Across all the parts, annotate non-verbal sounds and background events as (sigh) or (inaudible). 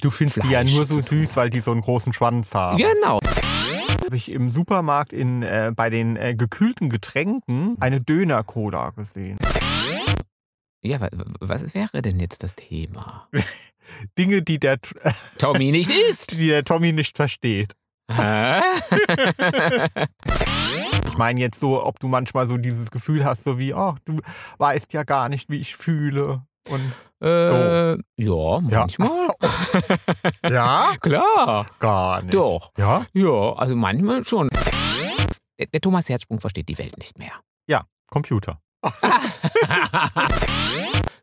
Du findest die ja Fleisch nur so süß, weil die so einen großen Schwanz haben. Genau. Habe ich im Supermarkt in, äh, bei den äh, gekühlten Getränken eine Döner-Cola gesehen. Ja, wa- was wäre denn jetzt das Thema? (laughs) Dinge, die der, (laughs) Tommy nicht isst. die der Tommy nicht versteht. (laughs) Ich meine jetzt so, ob du manchmal so dieses Gefühl hast, so wie, ach, du weißt ja gar nicht, wie ich fühle. Und äh, ja, Ja. manchmal. (laughs) ja, Klar. gar nicht. Doch. Ja, Ja, also manchmal schon. Der, der Thomas Herzsprung versteht die Welt nicht mehr. Computer. (laughs)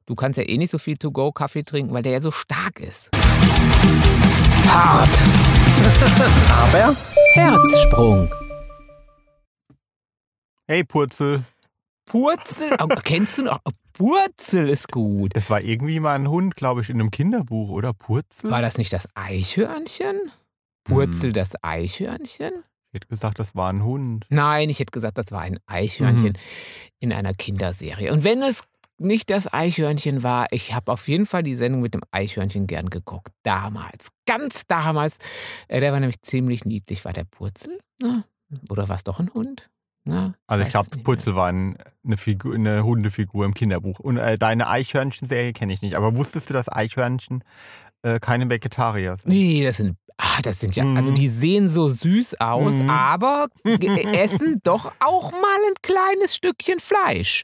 Du kannst ja eh nicht so viel To-Go-Kaffee trinken, weil der ja so stark ist. Hart. Aber Herzsprung. Hey Purzel, Purzel. Oh, kennst du noch? Purzel ist gut. das war irgendwie mal ein Hund, glaube ich, in einem Kinderbuch, oder? Purzel? War das nicht das Eichhörnchen? Purzel das Eichhörnchen? Ich hätte gesagt, das war ein Hund. Nein, ich hätte gesagt, das war ein Eichhörnchen Mhm. in einer Kinderserie. Und wenn es nicht das Eichhörnchen war, ich habe auf jeden Fall die Sendung mit dem Eichhörnchen gern geguckt. Damals, ganz damals. Äh, Der war nämlich ziemlich niedlich. War der Purzel? Na, oder war es doch ein Hund? Na, Also ich glaube, Purzel war ein, eine, Figur, eine Hundefigur im Kinderbuch. Und äh, deine Eichhörnchen-Serie kenne ich nicht. Aber wusstest du, dass Eichhörnchen äh, keine Vegetarier sind? Nee, das sind, ah, das sind ja, Mhm. also die sehen so süß aus, Mhm. aber (laughs) essen doch auch mal ein kleines Stückchen Fleisch.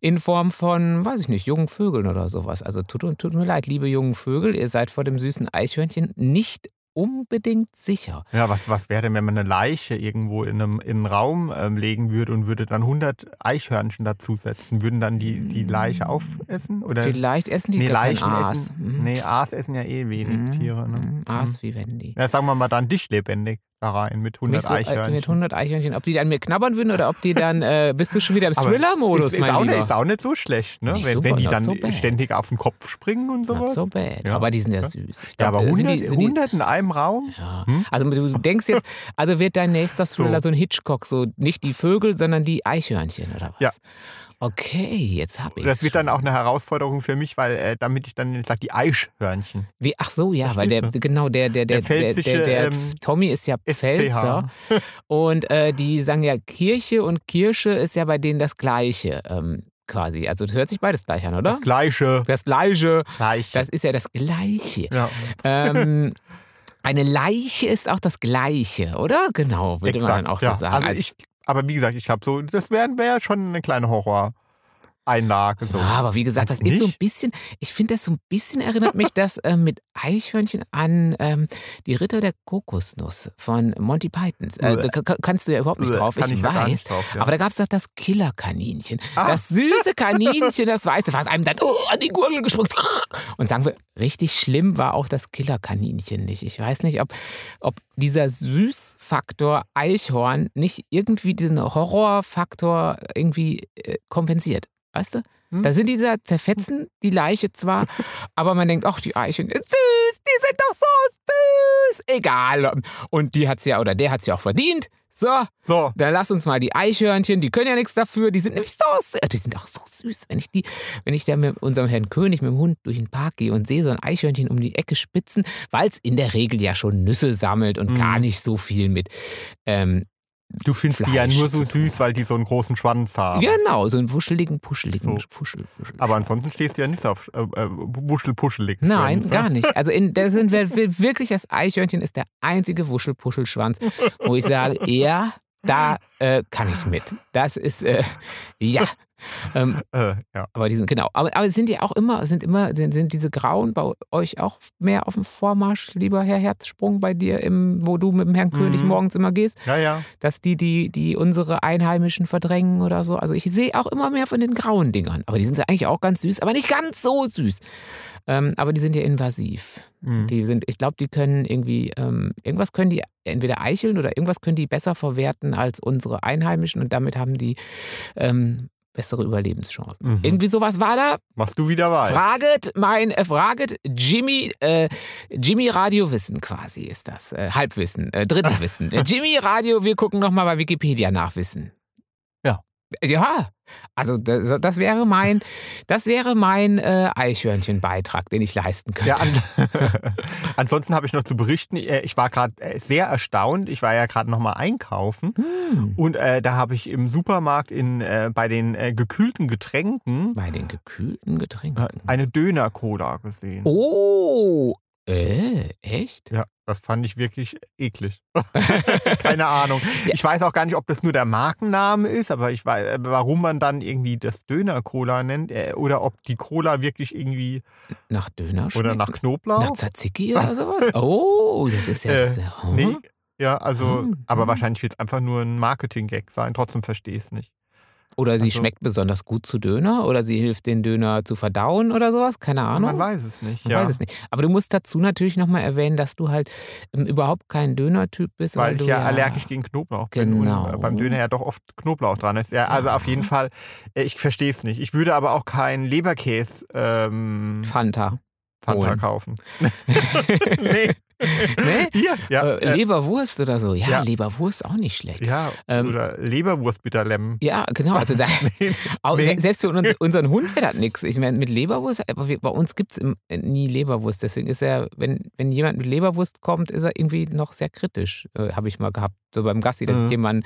In Form von, weiß ich nicht, jungen Vögeln oder sowas. Also tut, tut mir leid, liebe jungen Vögel, ihr seid vor dem süßen Eichhörnchen nicht unbedingt sicher. Ja, was, was wäre denn, wenn man eine Leiche irgendwo in, einem, in einen Raum ähm, legen würde und würde dann 100 Eichhörnchen dazusetzen? Würden dann die, die Leiche aufessen? Oder? Vielleicht essen die nee, gar kein Leichen Aas. essen. Mhm. Nee, Aas essen ja eh wenig Mhm. Tiere. Ne? Mhm. Aas wie wenn die. Ja, sagen wir mal dann dich lebendig da rein mit 100 Nicht so, äh, Eichhörnchen. Mit 100 Eichhörnchen. Ob die an mir knabbern würden oder ob die dann, äh, bist du schon wieder im Thriller-Modus, ist, ist, auch nicht, ist auch nicht so schlecht, ne? Wenn, so- wenn die not dann so ständig auf den Kopf springen und Not sowas. so bad. Ja. Aber die sind ja süß. Ich Ja, glaub, aber äh, 100, sind die, sind die, 100 in einem Raum? Ja. Hm? Also du denkst jetzt, also wird dein nächster Thriller so, ein Hitchcock, so nicht die Vögel, sondern die Eichhörnchen oder was? Ja. Okay, jetzt hab ich Das wird dann auch eine Herausforderung für mich, weil äh, damit ich dann sage, die Eichhörnchen. Wie, ach so, ja, weil der, genau, der, der, der, Der der, der, der ähm, Tommy ist ja. Pfälzer (laughs) und äh, die sagen ja Kirche und Kirsche ist ja bei denen das Gleiche ähm, quasi. Also das hört sich beides gleich an, oder? Das Gleiche. Das Gleiche, Gleiche. das ist ja das Gleiche. ja. ähm, (laughs) eine Leiche ist auch das Gleiche, oder? Genau, würde man dann auch so ja. sagen. Also Als- ich, aber wie gesagt, ich glaube so, das wäre wär schon eine kleine Horror-Einlage. So. Ja, aber wie gesagt, das Meinst ist so ein bisschen, ich finde das so ein bisschen erinnert mich das äh, mit Eichhörnchen an ähm, die Ritter der Kokosnuss von Monty Pythons. Äh, da ka- kannst du ja überhaupt nicht drauf, ich, ich weiß. drauf, ja. Aber da gab es doch das Killerkaninchen. Ah. Das süße (laughs) Kaninchen, das weiße, was einem dann oh, an die Gurgel gesprungen Und sagen wir, richtig schlimm war auch das Killerkaninchen nicht. Ich weiß nicht, ob, ob dieser Süßfaktor Eichhorn nicht irgendwie diesen Horrorfaktor irgendwie äh, kompensiert. Weißt du? Hm. Da sind diese zerfetzen die Leiche zwar, (laughs) aber man denkt, ach, die Eichen ist süß, die sind doch so süß. Egal. Und die hat's ja, oder der hat's ja auch verdient. So, So, dann lass uns mal die Eichhörnchen, die können ja nichts dafür, die sind nämlich so süß. Die sind auch so süß. Wenn ich die, wenn ich da mit unserem Herrn König mit dem Hund durch den Park gehe und sehe so ein Eichhörnchen um die Ecke spitzen, weil es in der Regel ja schon Nüsse sammelt und Mhm. gar nicht so viel mit. Ähm, du findest die ja Fleisch nur so süß, weil die so einen großen Schwanz haben. genau, so einen wuscheligen, puscheligen So. Fuschel, Fuschel. Aber ansonsten stehst du ja nicht auf äh, äh, wuschelpuschelig. Nein, gar nicht. Also in, der sind wir- wirklich das Eichhörnchen ist der einzige Wuschelpuschelschwanz, wo ich sage, ja, da äh, kann ich mit. Das ist äh, ja. (laughs) Ähm, Äh, ja. aber die sind genau. Aber, aber sind die auch immer, sind immer, sind, sind diese Grauen bei euch auch mehr auf dem Vormarsch, lieber Herr Herzsprung, bei dir, im, wo du mit dem Herrn König Mhm. morgens immer gehst, ja, ja. dass die, die, die unsere Einheimischen verdrängen oder so. Also ich sehe auch immer mehr von den grauen Dingern. Aber die sind eigentlich auch ganz süß, aber nicht ganz so süß. Ähm, aber die sind ja invasiv. Mhm. Die sind, ich glaube, die können irgendwie, ähm, irgendwas können die entweder eicheln oder irgendwas können die besser verwerten als unsere Einheimischen und damit haben die ähm, bessere Überlebenschancen. Mhm. Irgendwie sowas war da. Was du wieder weißt. Fraget mein, äh, fraget Jimmy, äh, Jimmy Radio Wissen quasi ist das. Äh, Halbwissen, äh, Drittelwissen. (laughs) Jimmy Radio, wir gucken nochmal bei Wikipedia nachwissen. Ja, also das, das wäre mein, das wäre mein äh, Eichhörnchenbeitrag, den ich leisten könnte. Ja, an, (laughs) ansonsten habe ich noch zu berichten, äh, ich war gerade äh, sehr erstaunt. Ich war ja gerade noch mal einkaufen Hm. und äh, da habe ich im Supermarkt in, äh, bei den äh, gekühlten Getränken Bei den gekühlten Getränken. eine Döner-Cola gesehen. Oh, äh, echt? Ja, das fand ich wirklich eklig. (laughs) Keine Ahnung. Ich weiß auch gar nicht, ob das nur der Markenname ist, aber ich weiß, äh, warum man dann irgendwie das Döner-Cola nennt äh, oder ob die Cola wirklich irgendwie Nach Döner oder schmeckt? nach Knoblauch. Nach Tzatziki oder (laughs) sowas? Oh, das ist ja. Das ist ja oh. Nee, ja, also, Hm, aber hm. wahrscheinlich wird es einfach nur ein Marketing-Gag sein. Trotzdem verstehe ich es nicht. Oder sie Also- schmeckt besonders gut zu Döner oder sie hilft den Döner zu verdauen oder sowas. Keine Ahnung. Man weiß es nicht. Man ja. weiß es nicht. Aber du musst dazu natürlich nochmal erwähnen, dass du halt ähm, überhaupt kein Döner-Typ bist. Weil du ich ja, allergisch gegen Knoblauch bin Genau. und äh, beim Döner ja doch oft Knoblauch dran ist. Ja, also auf jeden Ja. Fall, äh, ich verstehe es nicht. Ich würde aber auch keinen Leberkäse ähm, Fanta. Fanta holen. kaufen. (laughs) nee. (laughs) Nee? Hier, ja. äh, äh, Leberwurst oder so. Ja, ja. Leberwurst auch nicht schlecht. ja, ähm, oder Leberwurstbitterlemmen. Ja, genau. Also da, (laughs) Nee, auch, nee. se- Selbst für uns, unseren Hund wäre das nichts. Ich meine, mit Leberwurst, aber wir, bei uns gibt es nie Leberwurst. Deswegen ist er, wenn, wenn jemand mit Leberwurst kommt, ist er irgendwie noch sehr kritisch, äh, habe ich mal gehabt. So beim Gassi, dass Mhm. ich jemanden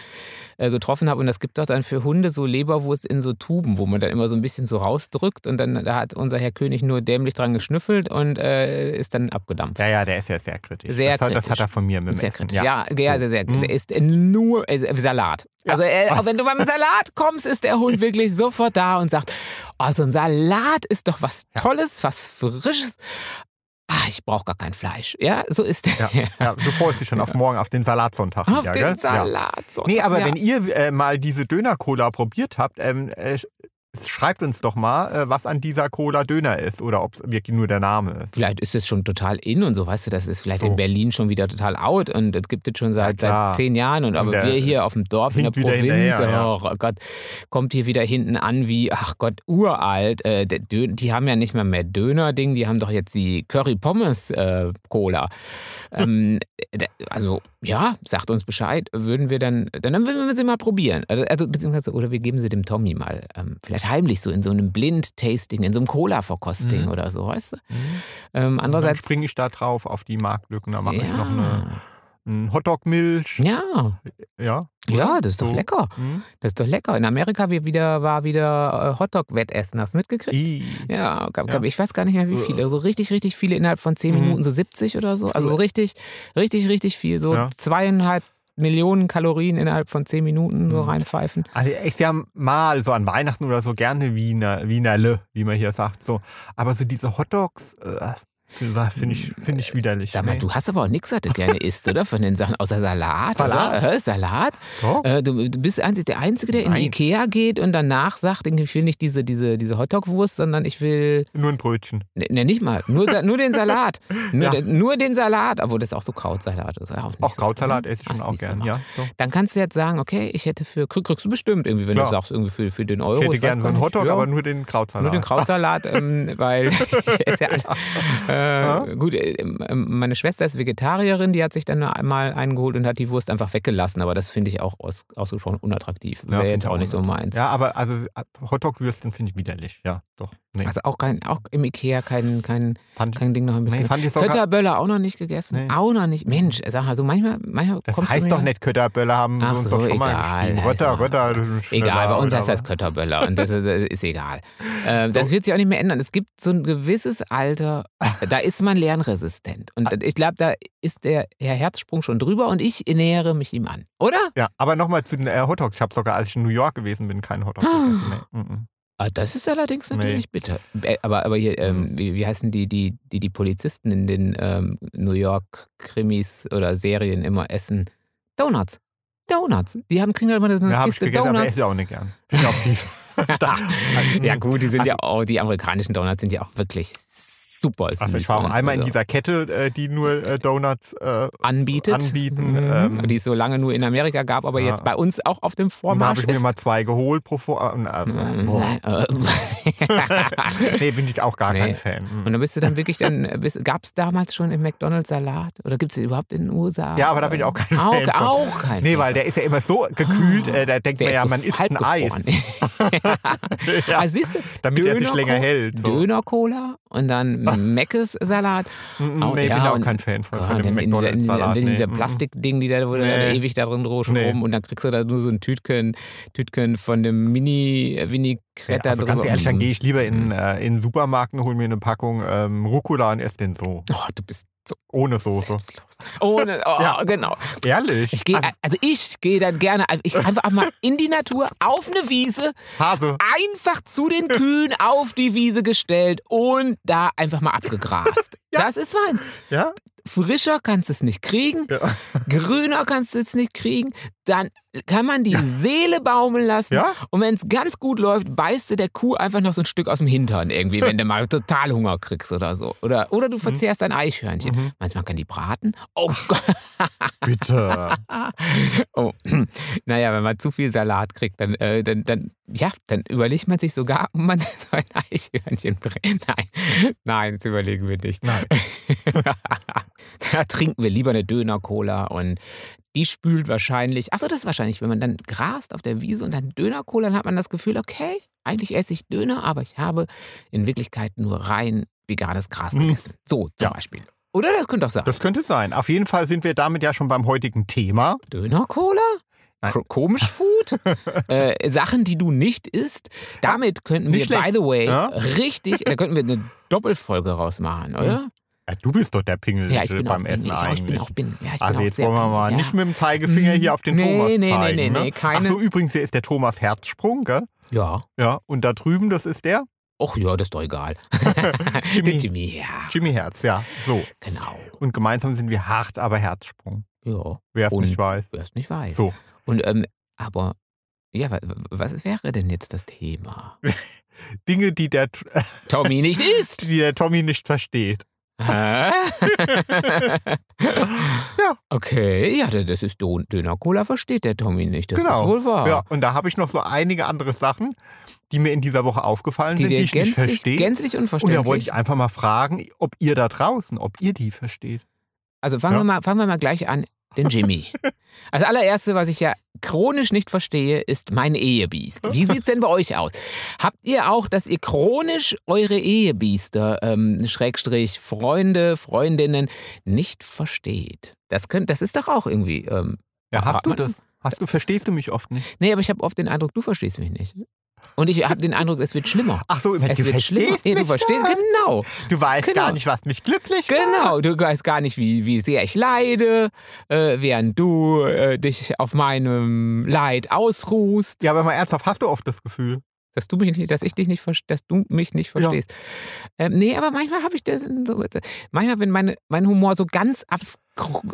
äh, getroffen habe. Und das gibt doch dann für Hunde so Leberwurst in so Tuben, wo man dann immer so ein bisschen so rausdrückt. Und dann da hat unser Herr König nur dämlich dran geschnüffelt und äh, ist dann abgedampft. Ja, ja, der ist ja sehr kritisch. Sehr das, hat- das kritisch. hat er von mir mit Sehr Essen. kritisch. Ja, ja, So. sehr, sehr. Mhm. Der ist nur äh, Salat. Ja. Also, auch wenn du beim (laughs) Salat kommst, ist der Hund wirklich sofort da und sagt: Oh, so ein Salat ist doch was Ja. Tolles, was Frisches. Ah, ich brauche gar kein Fleisch. Ja, so ist der. Ja, (laughs) ja, du freust dich schon auf morgen, auf den Salatsonntag Auf wieder, den gell? Ja. Salat. So. Nee, aber ja. wenn ihr äh, mal diese Döner-Cola probiert habt, ähm, äh, schreibt uns doch mal, äh, was an dieser Cola Döner ist oder ob es wirklich nur der Name ist. Vielleicht ist es schon total in und so, weißt du, das ist vielleicht So. in Berlin schon wieder total out und das gibt es schon seit, klar. seit zehn Jahren. Und aber der wir hier auf dem Dorf in der Provinz, ja. oh Gott, kommt hier wieder hinten an wie, ach Gott, uralt. Äh, die haben ja nicht mal mehr Döner-Ding, die haben doch jetzt die Curry-Pommes-Cola. ähm, (laughs) d- also, ja, sagt uns Bescheid, würden wir dann, dann würden wir sie mal probieren. Also, also beziehungsweise, oder wir geben sie dem Tommy mal, ähm, vielleicht heimlich so in so einem Blind-Tasting, in so einem Cola-Verkosting Mhm. oder so, weißt du? Ähm, Dann andererseits springe ich da drauf auf die Marktlücken, da mache ich ja. noch eine, Hotdog-Milch. Ja, Ja, ja, das ist doch So. lecker. Hm. Das ist doch lecker. In Amerika wieder, war wieder äh, Hotdog-Wettessen. Hast du mitgekriegt? I. Ja, gab, gab, Ja. ich weiß gar nicht mehr wie viele. So richtig, richtig viele innerhalb von zehn Mhm. Minuten, so 70 oder so. Also so richtig, richtig, richtig viel. So Ja. zweieinhalb Millionen Kalorien innerhalb von zehn Minuten so Mhm. reinpfeifen. Also ich ja mal so an Weihnachten oder so gerne Wiener, Wienerle, wie man hier sagt. So. Aber so diese Hotdogs, äh, finde ich, find ich widerlich. Sag mal, Nee. du hast aber auch nichts, was du gerne isst, oder? Von den Sachen, außer Salat, Salat? oder? Salat? Äh, du, bist der Einzige, der in die Nein. Ikea geht und danach sagt, ich will nicht diese, diese, diese Hotdog-Wurst, sondern ich will Nur ein Brötchen. Ne, ne, nicht mal. Nur, nur den Salat. (laughs) Nur, Ja. den, nur den Salat. Obwohl das auch so Krautsalat ist. Auch, Auch so Krautsalat esse ich schon Ach, auch siehst du gern. mal. Ja, so. Dann kannst du jetzt sagen, okay, ich hätte für, krieg- kriegst du bestimmt irgendwie, wenn Klar. du sagst, irgendwie für, für den Euro. Ich hätte weiß gern so einen. Hotdog, aber nur den Krautsalat. nur den Krautsalat, ähm, weil (laughs) ich esse ja alles. Äh, gut, äh, ähm, meine Schwester ist Vegetarierin, die hat sich dann einmal eingeholt und hat die Wurst einfach weggelassen. Aber das finde ich auch aus, ausgesprochen unattraktiv. Ja, Wäre jetzt auch nicht so meins. Ja, aber also Hotdog-Würstchen finde ich widerlich. Ja, doch. Nee, Also auch, kein, auch im Ikea kein, kein, fand kein Ding noch mit. nee, fand ich. Kötterböller auch noch nicht gegessen. Nee. Auch noch nicht. Mensch, sag mal, so manchmal, manchmal Das heißt doch nicht Kötterböller, haben Ach wir uns so, doch schon mal egal, geschrieben. Rötter, also, Rötter, Egal, bei uns heißt das. Kötterböller und das ist, äh, ist egal. (laughs) Äh, So. Das wird sich auch nicht mehr ändern. Es gibt so ein gewisses Alter, (laughs) da ist man lernresistent. Ah. Und ich glaube, da ist der Herr Herzsprung schon drüber und ich nähere mich ihm an. Oder? Ja, aber nochmal zu den äh, Hotdogs. Ich habe sogar, als ich in New York gewesen bin, keinen Hotdog Ah. gegessen. Nee. mm, Ah, Das ist allerdings Nee. natürlich bitter. Äh, Aber, aber hier, ähm, Mhm. wie, wie heißen die, die, die, die Polizisten in den ähm, New York-Krimis oder Serien immer essen? Donuts. Donuts. Die haben, kriegen dann immer so eine Ja, habe ich Kiste gegessen, aber Donuts. esse ich auch nicht gern. Finde auch fies. (laughs) (laughs) Ja gut, die sind ja Also- auch, die amerikanischen Donuts sind ja auch wirklich super süß. Also ich war auch einmal in dieser Kette, äh, die nur äh, Donuts äh, anbietet. anbieten. Mhm. Ähm, die es so lange nur in Amerika gab, aber Ja. jetzt bei uns auch auf dem und da Vormarsch habe ich mir ist. mal zwei geholt pro Vor äh, äh. Äh, (laughs) Nee, bin ich auch gar Nee. kein Fan. Mhm. Und dann bist du dann wirklich dann, gab es damals schon im McDonalds Salat? Oder gibt es überhaupt in den USA? Ja, aber da bin ich auch kein auch, Fan von. Auch kein Nee, Fan weil der ist ja immer so gekühlt, äh, da denkt Der man ja, ist man isst ein Eis. gefroren. (laughs) (laughs) Ja, Also siehst du, damit er sich Döner- länger hält. So. Döner-Cola und dann (laughs) Meckes Salat. Mm, Oh, nee, ja, bin auch kein Fan von, Ja, von dem in dieser, dieser, McDonalds-Salat. nee. Plastikding, die da, wo Nee. ewig da drin rum Nee. und dann kriegst du da nur so ein Tütchen, Tütchen von dem Mini Ja, Vinaigrette also drüber. ganz ehrlich, dann gehe ich lieber in, Mhm. äh, in den Supermarkt und hole mir eine Packung ähm, Rucola und esse den so. Oh, du bist Ohne Soße. selbstlos. Ohne, oh, Ja. genau. Ehrlich? Ich gehe, also, also ich gehe dann gerne, ich einfach mal in die Natur, auf eine Wiese, Hase. einfach zu den Kühen auf die Wiese gestellt und da einfach mal abgegrast. Ja. Das ist meins. Ja? Frischer kannst du es nicht kriegen, Ja. (laughs) grüner kannst du es nicht kriegen, dann kann man die Seele baumeln lassen. Ja? Und wenn es ganz gut läuft, beißt du der Kuh einfach noch so ein Stück aus dem Hintern irgendwie, wenn du mal (laughs) total Hunger kriegst oder so. Oder, oder du verzehrst ein Eichhörnchen. Mhm. Meinst du, man kann die braten? Oh Gott. Bitte. (laughs) Oh. (clears throat) Naja, wenn man zu viel Salat kriegt, dann, äh, dann, dann, ja, dann überlegt man sich sogar, ob man so ein Eichhörnchen brennt. Nein, nein, das überlegen wir nicht. Nein. (laughs) da trinken wir lieber eine Döner-Cola und die spült wahrscheinlich, achso, das ist wahrscheinlich, wenn man dann grast auf der Wiese und dann Döner-Cola, dann hat man das Gefühl, okay, eigentlich esse ich Döner, aber ich habe in Wirklichkeit nur rein veganes Gras Mhm. gegessen. So zum Ja. Beispiel. Oder das könnte auch sein. Das könnte sein. Auf jeden Fall sind wir damit ja schon beim heutigen Thema. Döner-Cola? Komisch Food? (laughs) äh, Sachen, die du nicht isst. Damit könnten wir, by the way, Ja. richtig, da könnten wir eine Doppelfolge rausmachen, oder? Ja, du bist doch der Pingel Ja, beim Essen bin, ich, auch, ich bin eigentlich. auch bin, ja, ich also bin jetzt wollen wir mal nicht ja. mit dem Zeigefinger Mhm. hier auf den Nee, Thomas nee, nee, zeigen. nee, ne? nee, keine- Ach so, übrigens, hier ist der Thomas Herzsprung, gell? Ja. Ja, und da drüben, das ist der Och ja, das ist doch egal. (laughs) Jimmy. Jimmy, ja. Jimmy Herz, ja. So. Genau. Und gemeinsam sind wir hart, aber Herzsprung. Ja, Wer es nicht weiß. wer es nicht weiß. So. Und, ähm, aber, ja, wa- was wäre denn jetzt das Thema? (laughs) Dinge, die der, Tommy nicht (laughs) isst. die der Tommy nicht versteht. Hä? (laughs) Ja. Okay, ja, das ist Döner-Cola, versteht der Tommy nicht. Das Genau. ist wohl wahr. Ja, und da habe ich noch so einige andere Sachen, die mir in dieser Woche aufgefallen die sind, die ich nicht gänzlich, verstehe. gänzlich Und unverständlich. da wollte ich einfach mal fragen, ob ihr da draußen, ob ihr die versteht. also fangen, Ja. wir mal, fangen wir mal gleich an. Den Jimmy. Als allererste, was ich ja chronisch nicht verstehe, ist mein Ehebiest. Wie sieht's denn bei euch aus? Habt ihr auch, dass ihr chronisch eure Ehebiester, ähm, Schrägstrich, Freunde, Freundinnen nicht versteht? Das, könnt, das ist doch auch irgendwie. Ähm, Ja, hast du das? Hast du, verstehst du mich oft nicht? nee, aber ich habe oft den Eindruck, du verstehst mich nicht. Und ich habe den Eindruck, es wird schlimmer. Ach so, Es du wird schlimmer. verstehst Ja, du verstehst, gar- genau. Du weißt Genau. gar nicht, was mich glücklich macht. Genau, du weißt gar nicht, wie, wie sehr ich leide, äh, während du äh, dich auf meinem Leid ausruhst, Ja, aber mal ernsthaft, hast du oft das Gefühl? dass du mich nicht, dass ich dich nicht, dass du mich nicht Ja. verstehst. Ähm, nee, aber manchmal habe ich das so, manchmal, wenn meine, mein Humor so ganz absk-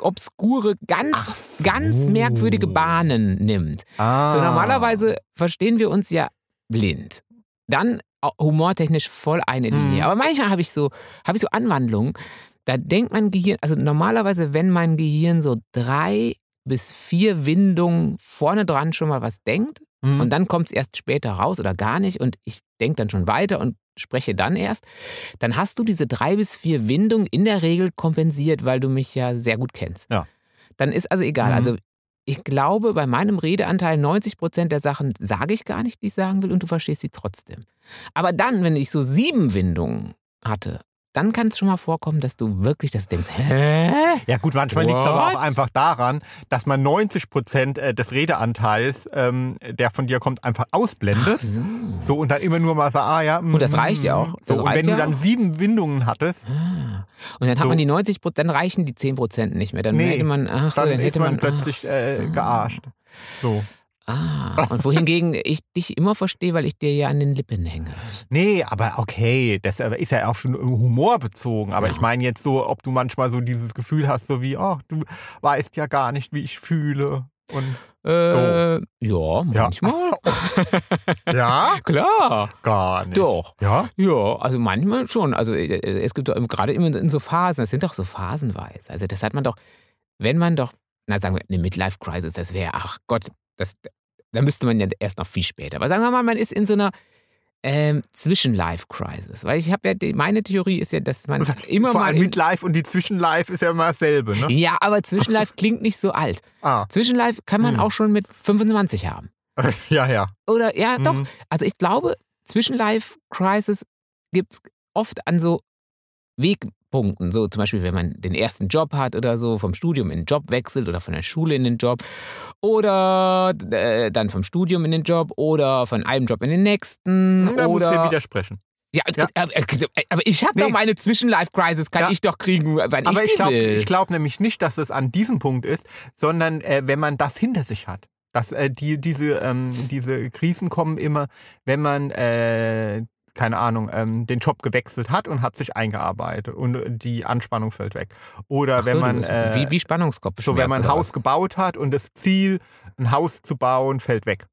obskure, ganz, so. ganz merkwürdige Bahnen nimmt. Ah. So normalerweise verstehen wir uns ja blind. Dann humortechnisch voll eine Linie. Mhm. Aber manchmal habe ich so, habe ich so Anwandlungen. Da denkt mein Gehirn, also normalerweise, wenn mein Gehirn so drei bis vier Windungen vorne dran schon mal was denkt Hm. und dann kommt es erst später raus oder gar nicht und ich denke dann schon weiter und spreche dann erst, dann hast du diese drei bis vier Windungen in der Regel kompensiert, weil du mich ja sehr gut kennst. Ja. Dann ist also egal. Mhm. Also ich glaube, bei meinem Redeanteil 90 Prozent der Sachen sage ich gar nicht, die ich sagen will und du verstehst sie trotzdem. Aber dann, wenn ich so sieben Windungen hatte, dann kann es schon mal vorkommen, dass du wirklich das denkst, hä? Ja gut, manchmal liegt es aber auch einfach daran, dass man 90 Prozent äh, des Redeanteils, ähm, der von dir kommt, einfach ausblendet. So. So und dann immer nur mal so, ah ja. mm, Und das reicht ja auch. So, und wenn du ja dann auch. sieben Windungen hattest, Ah. Und dann hat So. man die 90 Prozent, dann reichen die 10 Prozent nicht mehr. Dann Nee, hätte man, ach so, dann, dann, hätte man, man, plötzlich äh, gearscht. So. Ah, und wohingegen ich dich immer verstehe, weil ich dir ja an den Lippen hänge. Nee, aber okay, das äh, ist ja auch schon Humor bezogen. Aber Ja. ich meine jetzt so, ob du manchmal so dieses Gefühl hast, so wie, ach, du weißt ja gar nicht, wie ich fühle. Und Äh, Ja, manchmal. (laughs) Ja? Klar. Gar nicht. Doch. Ja? Ja, also manchmal schon. Also äh, es gibt doch gerade immer in so Phasen, das sind doch so phasenweise. Also das hat man doch, wenn man doch, na sagen wir, eine Midlife-Crisis, das wäre, ach Gott, das, da müsste man ja erst noch viel später. Aber sagen wir mal, man ist in so einer ähm, Zwischen-Life-Crisis. Weil ich habe ja, die, meine Theorie ist ja, dass man (laughs) immer Vor mal... In, Midlife und die Zwischenlife ist ja immer dasselbe, ne? ja, aber Zwischenlife (laughs) klingt nicht so alt. Ah. Zwischenlife kann man Hm. auch schon mit 25 haben. (laughs) Ja, ja. Oder ja, doch. Mhm. Also ich glaube, Zwischen-Life-Crisis gibt es oft an so Wegpunkten. So zum Beispiel, wenn man den ersten Job hat oder so, vom Studium in den Job wechselt oder von der Schule in den Job oder äh, dann vom Studium in den Job oder von einem Job in den nächsten. Da muss ich oder widersprechen. ja, Ja. äh, äh, aber ich habe Nee. doch meine Zwischen-Life-Crisis, kann Ja. ich doch kriegen, wann Aber ich ich die glaube will. ich glaub nämlich nicht, dass es an diesem Punkt ist, sondern äh, wenn man das hinter sich hat. Dass äh, die, diese, ähm, diese Krisen kommen immer, wenn man, äh, keine Ahnung, ähm, den Job gewechselt hat und hat sich eingearbeitet und die Anspannung fällt weg. Oder Ach wenn so, man, äh, wie, wie Spannungskopf. so wenn man ein Haus gebaut hat und das Ziel, ein Haus zu bauen, fällt weg.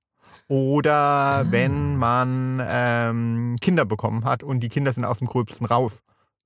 Oder Ah. wenn man ähm, Kinder bekommen hat und die Kinder sind aus dem Gröbsten raus.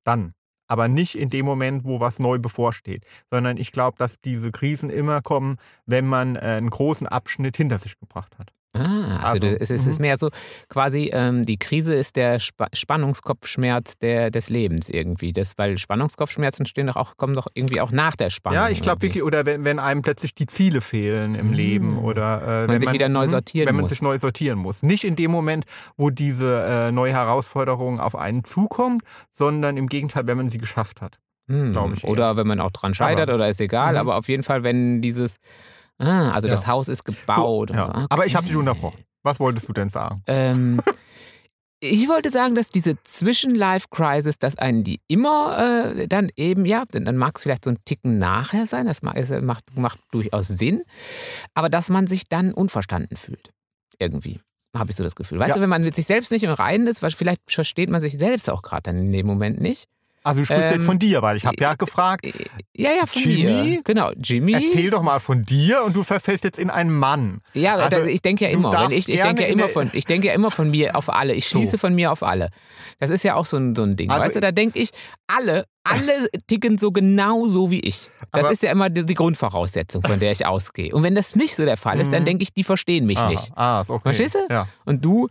Dann. Aber nicht in dem Moment, wo was neu bevorsteht. Sondern ich glaube, dass diese Krisen immer kommen, wenn man äh, einen großen Abschnitt hinter sich gebracht hat. Ah, also, Also, es, es ist mhm. mehr so quasi, ähm, die Krise ist der Spa Spannungskopfschmerz der, des Lebens irgendwie. Das, weil Spannungskopfschmerzen stehen doch auch, kommen doch irgendwie auch nach der Spannung. ja, ich glaube wirklich, oder wenn, wenn einem plötzlich die Ziele fehlen im Mm. Leben oder äh, wenn sich wieder neu mhm, sortieren wenn man muss. sich neu sortieren muss. Nicht in dem Moment, wo diese äh, neue Herausforderung auf einen zukommt, sondern im Gegenteil, wenn man sie geschafft hat. Hm, glaub ich. Oder wenn man auch dran scheitert Aber- oder ist egal, Mhm. aber auf jeden Fall, wenn dieses, ah, also Ja. das Haus ist gebaut. So, ja. so. Aber ich habe Okay. dich unterbrochen. Was wolltest du denn sagen? Ähm, ich wollte sagen, dass diese Zwischen-Life-Crisis, dass einen die immer äh, dann eben, ja, dann, dann mag es vielleicht so ein Ticken nachher sein, das ma- ist, macht, macht durchaus Sinn, aber dass man sich dann unverstanden fühlt. Irgendwie. Habe ich so das Gefühl. Weißt Ja. du, wenn man mit sich selbst nicht im Reinen ist, vielleicht versteht man sich selbst auch gerade dann in dem Moment nicht. Also du sprichst Ähm, jetzt von dir, weil ich habe ja gefragt, Ja, ja, von Jimmy? mir. Genau, Jimmy. erzähl doch mal von dir und du verfällst jetzt in einen Mann. Ja, Also, ich denke ja immer, ich, ich denke ja immer von, ich denke ja immer von mir auf alle. Ich So. schließe von mir auf alle. Das ist ja auch so ein, so ein Ding. Also- weißt du, da denke ich, alle, alle (laughs) ticken so genau so wie ich. Das ist ja immer die, die Grundvoraussetzung, von der ich ausgehe. Und wenn das nicht so der Fall ist, dann Mhm. denke ich, die verstehen mich ah, nicht. Ah, ist okay. Verstehst du? Ja. Und du,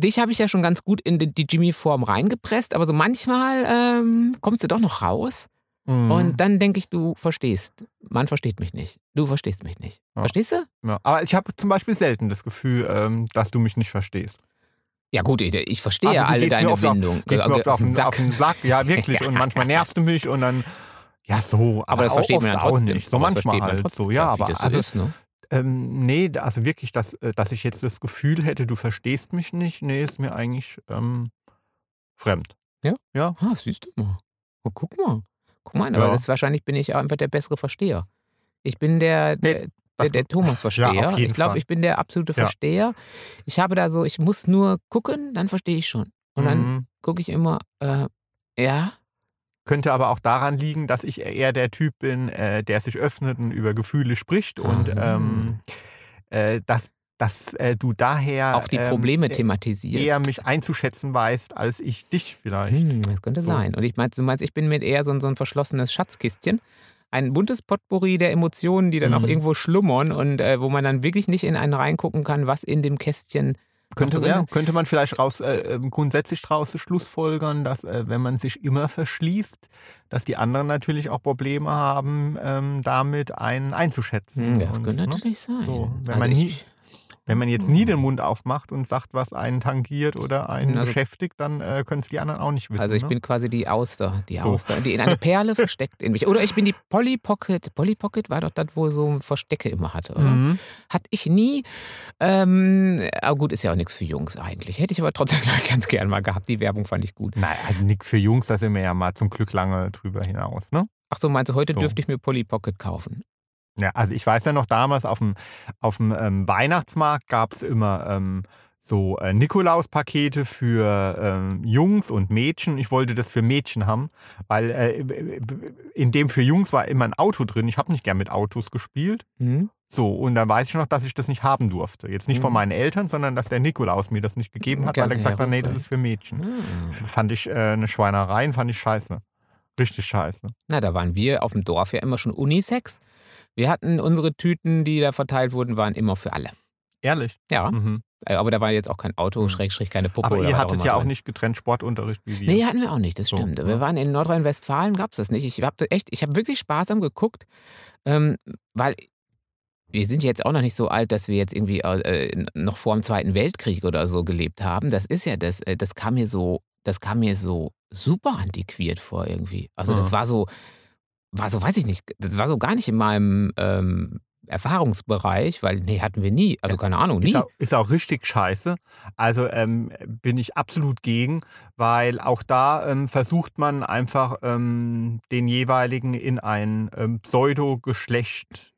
dich habe ich ja schon ganz gut in die, Jimmy-Form reingepresst, aber so manchmal ähm, kommst du doch noch raus. Mhm. Und dann denke ich, du verstehst. Man versteht mich nicht. Du verstehst mich nicht. Ja. Verstehst du? ja. Aber ich habe zum Beispiel selten das Gefühl, ähm, dass du mich nicht verstehst. Ja gut, ich, ich verstehe Also, alle deine auf- Windung. Gehst mir oft auf, den, Sack. auf den Sack. Ja, (laughs) wirklich. Und manchmal nervst du mich und dann. Ja, so. aber das auch versteht man auch trotzdem. nicht. So Aber das manchmal halt. So, ja, aber das so also, ist, ne? Ähm, nee, also wirklich, dass, äh, dass ich jetzt das Gefühl hätte, du verstehst mich nicht, nee, ist mir eigentlich ähm, fremd. Ah, siehst du mal. Oh, guck mal. Guck mal, aber Ja. das, wahrscheinlich bin ich einfach der bessere Versteher. Ich bin der, Nee, der, der, der (laughs) Thomas-Versteher. Ja, ich glaube, ich bin der absolute Ja. Versteher. Ich habe da so, ich muss nur gucken, dann verstehe ich schon. Und dann Mhm. gucke ich immer, äh, ja, Könnte aber auch daran liegen, dass ich eher der Typ bin, äh, der sich öffnet und über Gefühle spricht und Ah. ähm, äh, dass, dass äh, du daher auch die ähm, Probleme äh, thematisierst. eher mich einzuschätzen weißt, als ich dich vielleicht. Hm, das könnte So. sein. Und ich meinst, du meinst, ich bin mit eher so, ein- so ein verschlossenes Schatzkistchen. Ein buntes Potpourri der Emotionen, die dann auch Mhm. irgendwo schlummern und äh, wo man dann wirklich nicht in einen reingucken kann, was in dem Kästchen Könnte, ja, könnte man vielleicht raus, äh, ähm, grundsätzlich daraus schlussfolgern, dass äh, wenn man sich immer verschließt, dass die anderen natürlich auch Probleme haben, ähm, damit einen einzuschätzen. Hm, das Und, könnte ne? natürlich sein. So, wenn also man ich, nie- Wenn man jetzt nie den Mund aufmacht und sagt, was einen tangiert oder einen Also- beschäftigt, dann äh, können es die anderen auch nicht wissen. also ich ne? bin quasi die Auster, die So. Auster, die in eine Perle (laughs) versteckt in mich. Oder ich bin die Polly Pocket. Polly Pocket war doch das, wo so Verstecke immer hatte, oder? Mhm. Hatte ich nie. Ähm, aber gut, ist ja auch nichts für Jungs eigentlich. Hätte ich aber trotzdem (laughs) ganz gern mal gehabt. Die Werbung fand ich gut. Naja, nichts für Jungs, da sind wir ja mal zum Glück lange drüber hinaus. Ne? Ach so, meinst du, heute So. dürfte ich mir Polly Pocket kaufen? Ja, also ich weiß ja noch damals, auf dem, auf dem ähm, Weihnachtsmarkt gab es immer ähm, so äh, Nikolauspakete für ähm, Jungs und Mädchen. Ich wollte das für Mädchen haben, weil äh, in dem für Jungs war immer ein Auto drin. Ich habe nicht gern mit Autos gespielt. Hm? So, und dann weiß ich noch, dass ich das nicht haben durfte. Jetzt nicht von Mhm. meinen Eltern, sondern dass der Nikolaus mir das nicht gegeben hat, weil er Gerne gesagt hat, nee, das ist für Mädchen. Hm. F- Fand ich äh, eine Schweinerei und fand ich scheiße. Richtig scheiße. Na, da waren wir auf dem Dorf ja immer schon Unisex. Wir hatten unsere Tüten, die da verteilt wurden, waren immer für alle. Ehrlich. Ja, Mhm. äh, aber da war jetzt auch kein Auto, Mhm. Schrägstrich, keine Puppe Aber ihr hattet immer ja auch drin. nicht getrennt Sportunterricht wie wir. Nee, hatten wir auch nicht, das So, stimmt. ja. Wir waren in Nordrhein-Westfalen, gab es das nicht. Ich habe echt, ich habe wirklich sparsam geguckt, ähm, weil wir sind jetzt auch noch nicht so alt, dass wir jetzt irgendwie äh, noch vor dem Zweiten Weltkrieg oder so gelebt haben. Das ist ja das, äh, das kam mir so, das kam mir so super antiquiert vor irgendwie. Also das Mhm. war so, war so, weiß ich nicht, das war so gar nicht in meinem ähm, Erfahrungsbereich, weil nee, hatten wir nie. Also keine Ahnung, nie. Ist auch, ist auch richtig scheiße. Also ähm, bin ich absolut gegen, weil auch da ähm, versucht man einfach ähm, den jeweiligen in ein ähm, Pseudo-Geschlecht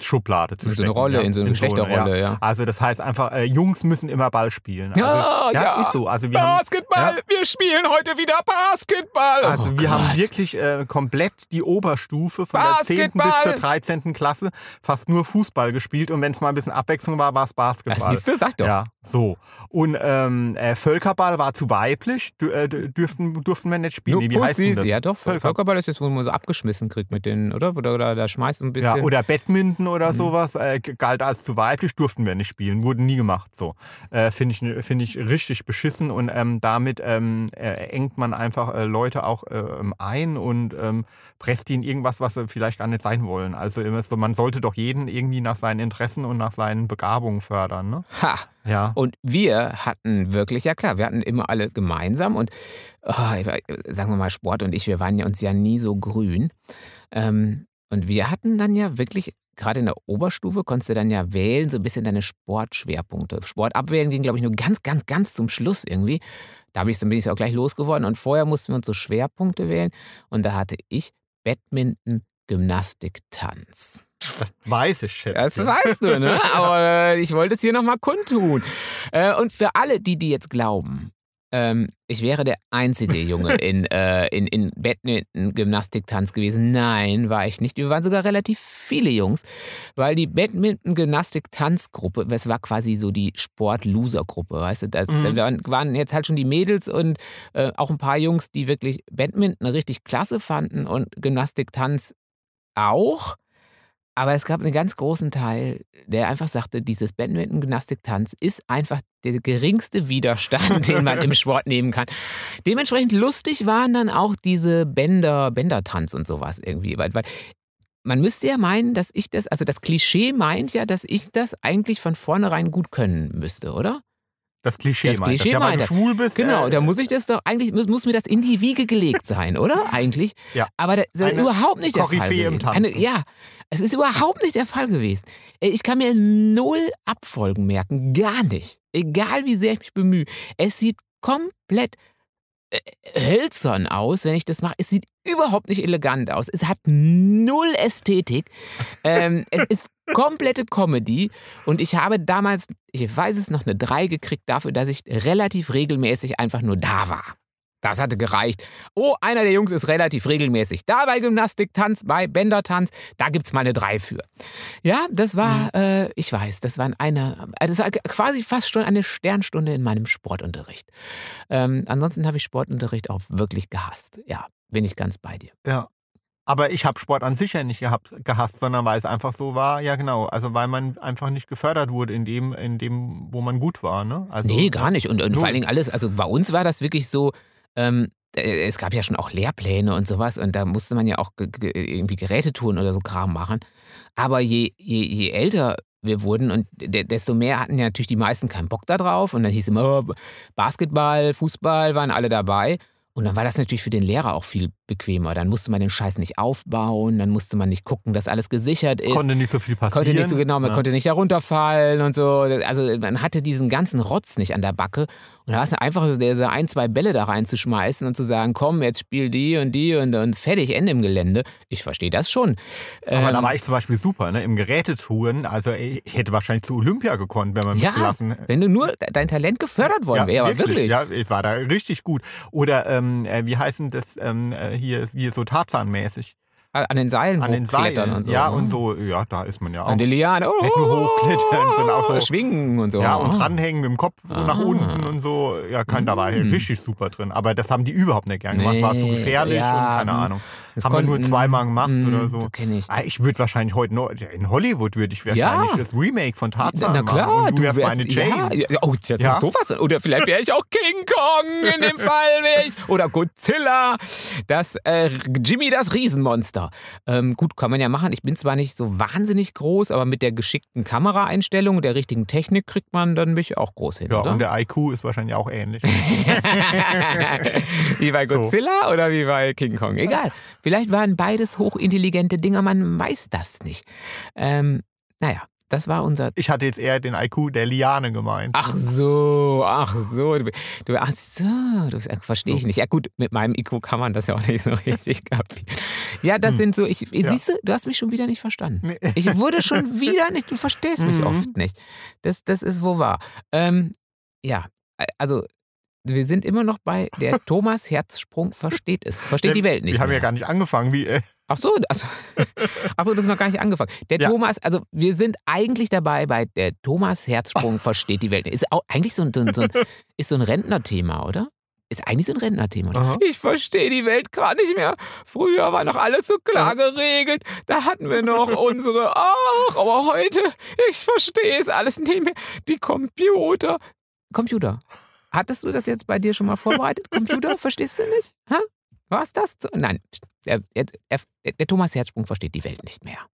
Schublade zu In so eine. Rolle, ja. in so eine ja. Geschlechterrolle, ja. Also das heißt einfach, äh, Jungs müssen immer Ball spielen. Also, Ja, ja. ist so. Also wir haben, Basketball, wir spielen heute wieder Basketball. also oh wir haben Gott. wirklich äh, komplett die Oberstufe von der 10. bis Basketball! zur 13. Klasse fast nur Fußball gespielt und wenn es mal ein bisschen Abwechslung war, war es Das Basketball. siehst du, sag doch. Ja, so. Und ähm, äh, Völkerball war zu weiblich, äh, dü- dürften, durften wir nicht spielen. Nur Wie heißt denn Pussys. das? Ja, doch. Völker Völkerball ist jetzt, wo man so abgeschmissen kriegt mit den, oder? Oder, oder da schmeißt ein ja, bisschen. oder Badminton oder Mhm. sowas äh, galt als zu weiblich, durften wir nicht spielen, wurden nie gemacht. So äh, finde ich, find ich richtig beschissen und ähm, damit ähm, äh, engt man einfach äh, Leute auch ähm, ein und ähm, presst in irgendwas, was sie vielleicht gar nicht sein wollen. Also immer so, man sollte doch jeden irgendwie nach seinen Interessen und nach seinen Begabungen fördern. Ne? ha! Ja. Und wir hatten wirklich, ja klar, wir hatten immer alle gemeinsam und oh, sagen wir mal, Sport und ich, wir waren ja uns ja nie so grün. Ähm, und wir hatten dann ja wirklich, gerade in der Oberstufe, konntest du dann ja wählen, so ein bisschen deine Sportschwerpunkte. Sport abwählen ging, glaube ich, nur ganz, ganz, ganz zum Schluss irgendwie. Da bin ich auch gleich losgeworden. Und vorher mussten wir uns so Schwerpunkte wählen. Und da hatte ich Badminton, Gymnastik, Tanz. Das weiß ich, Schätzchen. Das weißt du, ne? Aber äh, ich wollte es hier nochmal kundtun. Äh, und für alle, die, die jetzt glauben, ähm, ich wäre der einzige Junge (laughs) in, äh, in, in Badminton, Gymnastik, Tanz gewesen. Nein, war ich nicht. Wir waren sogar relativ viele Jungs, weil die Badminton, Gymnastik, Tanzgruppe, das war quasi so die Sport-Loser-Gruppe, weißt du? Das, Mhm. Da waren, jetzt halt schon die Mädels und äh, auch ein paar Jungs, die wirklich Badminton richtig klasse fanden und Gymnastik, Tanz auch. Aber es gab einen ganz großen Teil, der einfach sagte, dieses Badminton, Gymnastik, Tanz ist einfach der geringste Widerstand, den man im (laughs) Sport nehmen kann. Dementsprechend lustig waren dann auch diese Bänder, Bändertanz und sowas irgendwie, weil, weil man müsste ja meinen, dass ich das, also das Klischee meint ja, dass ich das eigentlich von vornherein gut können müsste, oder? Das Klischee Das meint Klischee das. Ja, weil du schwul bist. Genau, äh, da muss ich das doch eigentlich, muss, muss mir das in die Wiege gelegt sein, oder? (laughs) Eigentlich. Ja. Aber das ist Eine überhaupt nicht der Fall gewesen. Eine, ja, es ist überhaupt nicht der Fall gewesen. Ey, Ich kann mir null Abfolgen merken, gar nicht. Egal wie sehr ich mich bemühe. Es sieht komplett äh, hölzern aus, wenn ich das mache. Es sieht überhaupt nicht elegant aus. Es hat null Ästhetik. ähm, es ist komplette Comedy. Und ich habe damals, ich weiß es noch, eine 3 gekriegt dafür, dass ich relativ regelmäßig einfach nur da war. Das hatte gereicht. Oh, einer der Jungs ist relativ regelmäßig da bei Gymnastik, Tanz, bei Bändertanz. Da gibt es mal eine 3 für. Ja, das war, äh, ich weiß, das war eine, das war quasi fast schon eine Sternstunde in meinem Sportunterricht. Ähm, ansonsten habe ich Sportunterricht auch wirklich gehasst. Ja, bin ich ganz bei dir. Ja. Aber ich habe Sport an sich ja nicht gehabt, gehasst, sondern weil es einfach so war, ja genau. Also weil man einfach nicht gefördert wurde in dem, in dem, wo man gut war. Ne? Also, nee, gar nicht. Und, und vor allen Dingen alles, also bei uns war das wirklich so, ähm, äh, es gab ja schon auch Lehrpläne und sowas und da musste man ja auch ge- ge- irgendwie Gerätetouren oder so Kram machen. Aber je, je, je älter wir wurden und de desto mehr hatten ja natürlich die meisten keinen Bock da drauf und dann hieß immer, oh, Basketball, Fußball waren alle dabei. Und dann war das natürlich für den Lehrer auch viel bequemer. Dann musste man den Scheiß nicht aufbauen, dann musste man nicht gucken, dass alles gesichert Es ist. konnte nicht so viel passieren. Konnte nicht so genau, man Ja. konnte nicht herunterfallen und so. Also man hatte diesen ganzen Rotz nicht an der Backe. Und da war es einfach, so diese ein, zwei Bälle da reinzuschmeißen und zu sagen, komm, jetzt spiel die und die und, und fertig, Ende im Gelände. Ich verstehe das schon. Aber da Ähm, war ich zum Beispiel super, ne? Im Gerätetouren. Also ich hätte wahrscheinlich zu Olympia gekonnt, wenn man mich ja, gelassen wenn du nur dein Talent gefördert worden wäre, aber wirklich. Ja, ich war da richtig gut. Oder ähm, äh, wie heißen das ähm, äh, hier, hier so Tarzan-mäßig? An den Seilen An den hochklettern Seilen. und so. ja, ne? und so, ja, da ist man ja auch. An der Liane. Oh, Nicht nur hochklettern, sondern auch so- Schwingen und so. ja, und dranhängen mit dem Kopf nach Ah. unten und so. Ja, kann, da war ich Mm. richtig super drin. Aber das haben die überhaupt nicht gern gemacht. War zu Nee, gefährlich ja, und keine mm. Ahnung. Das haben wir nur zweimal gemacht mm, oder so. Kenn ich. Ah, Ich würde wahrscheinlich heute noch, in Hollywood würde ich wahrscheinlich Ja. das Remake von Tarzan Na klar, machen. Und du, wärst wärst meine Jane. Ja, oh, das Ja? ist sowas. Oder vielleicht wäre ich auch King Kong in dem (laughs) Fall. Wär ich. Oder Godzilla. Das äh, Jimmy das Riesenmonster. Ähm, gut, kann man ja machen. Ich bin zwar nicht so wahnsinnig groß, aber mit der geschickten Kameraeinstellung und der richtigen Technik kriegt man dann mich auch groß hin, Ja, oder? und der IQ ist wahrscheinlich auch ähnlich. (laughs) wie bei So. Godzilla oder wie bei King Kong? Egal. Vielleicht waren beides hochintelligente Dinger, man weiß das nicht. Ähm, naja, das war unser Ich hatte jetzt eher den IQ der Liane gemeint. Ach so, ach so. Du, du, ach so, das verstehe ich So. nicht. Ja gut, mit meinem IQ kann man das ja auch nicht so (laughs) richtig kapieren. Ja, das Hm. sind so, ich, Ja. siehst du, du hast mich schon wieder nicht verstanden. Nee. Ich wurde schon (laughs) wieder nicht, du verstehst mich Mhm. oft nicht. Das, das ist wohl wahr. Ähm, ja, also wir sind immer noch bei der (laughs) Thomas Herzsprung versteht es. Versteht die Welt nicht. Wir haben mehr. ja gar nicht angefangen. Wie, äh, Ach so, also, (laughs) ach so, das ist noch gar nicht angefangen. Der Ja. Thomas, also wir sind eigentlich dabei bei der Thomas Herzsprung versteht die Welt. Ist auch eigentlich so ein, so ein, so ein, (laughs) ist so ein Rentnerthema, oder? Ist eigentlich so ein Rentnerthema. Ich verstehe die Welt gar nicht mehr. Früher war noch alles so klar geregelt. Da hatten wir noch (laughs) unsere, ach, aber heute, ich verstehe es alles nicht mehr. Die Computer. Computer. Hattest du das jetzt bei dir schon mal vorbereitet? Computer, verstehst du nicht? Ha? Was das? zu- Nein, der, der, der, Thomas Herzsprung versteht die Welt nicht mehr.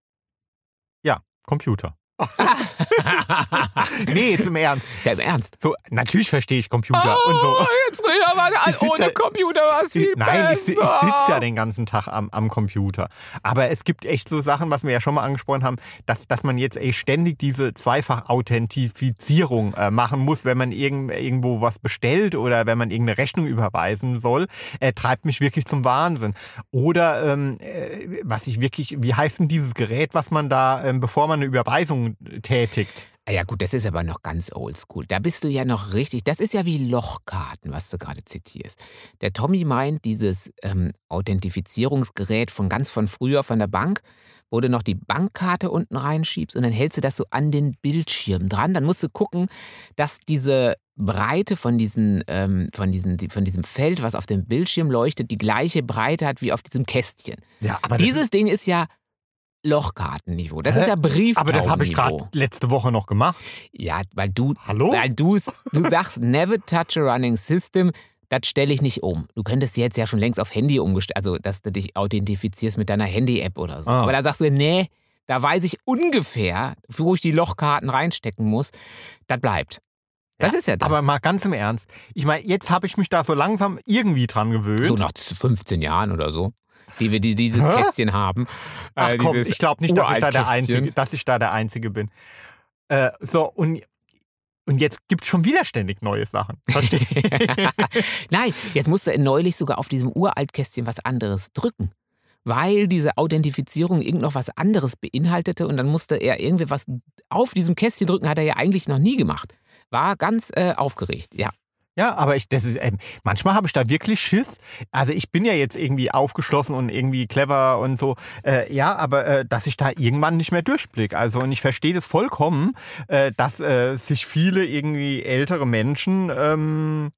Computer. (laughs) nee, jetzt im Ernst. Der im Ernst. So, natürlich verstehe ich Computer und so. Oh, jetzt früher war Ich ohne ja- Computer war es viel Nein, ich, besser. si- ich sitze ja den ganzen Tag am, am Computer. Aber es gibt echt so Sachen, was wir ja schon mal angesprochen haben, dass, dass man jetzt ey, ständig diese Zweifach-Authentifizierung äh, machen muss, wenn man irgend, irgendwo was bestellt oder wenn man irgendeine Rechnung überweisen soll, äh, treibt mich wirklich zum Wahnsinn. Oder ähm, äh, was ich wirklich, wie heißt denn dieses Gerät, was man da, ähm, bevor man eine Überweisung tätigt? Ah Ja gut, das ist aber noch ganz oldschool. Da bist du ja noch richtig. Das ist ja wie Lochkarten, was du gerade zitierst. Der Tommy meint, dieses ähm, Authentifizierungsgerät von ganz von früher von der Bank, wo du noch die Bankkarte unten reinschiebst und dann hältst du das so an den Bildschirm dran. Dann musst du gucken, dass diese Breite von, diesen, ähm, von, diesen, von diesem Feld, was auf dem Bildschirm leuchtet, die gleiche Breite hat wie auf diesem Kästchen. Ja, aber Dieses Ding ist ja Lochkartenniveau. Das Hä? ist ja Brief. aber das habe ich gerade letzte Woche noch gemacht. Ja, weil du, Hallo? weil du's, du (laughs) sagst, never touch a running system, das stelle ich nicht um. Du könntest jetzt ja schon längst auf Handy umgestellt, also dass du dich authentifizierst mit deiner Handy-App oder so. Ah. Aber da sagst du, nee, da weiß ich ungefähr, wo ich die Lochkarten reinstecken muss. Das bleibt. Das ist ja das. Aber mal ganz im Ernst. Ich meine, jetzt habe ich mich da so langsam irgendwie dran gewöhnt. so nach 15 Jahren oder so, die wir die, dieses Hä? Kästchen haben. Ach Äh, komm, ich glaube nicht, dass ich, da der. Einzige, dass ich da der Einzige bin. Äh, so, und, und jetzt gibt es schon wieder ständig neue Sachen. Verstehe (laughs) Nein, jetzt musste er neulich sogar auf diesem Uraltkästchen was anderes drücken. Weil diese Authentifizierung irgend noch was anderes beinhaltete und dann musste er irgendwie was auf diesem Kästchen drücken, hat er ja eigentlich noch nie gemacht. War ganz äh, aufgeregt, ja. Ja, aber ich, das ist, ähm, manchmal habe ich da wirklich Schiss. Also ich bin ja jetzt irgendwie aufgeschlossen und irgendwie clever und so. Äh, ja, aber äh, dass ich da irgendwann nicht mehr durchblicke. Also und ich verstehe das vollkommen, äh, dass äh, sich viele irgendwie ältere Menschen ähm,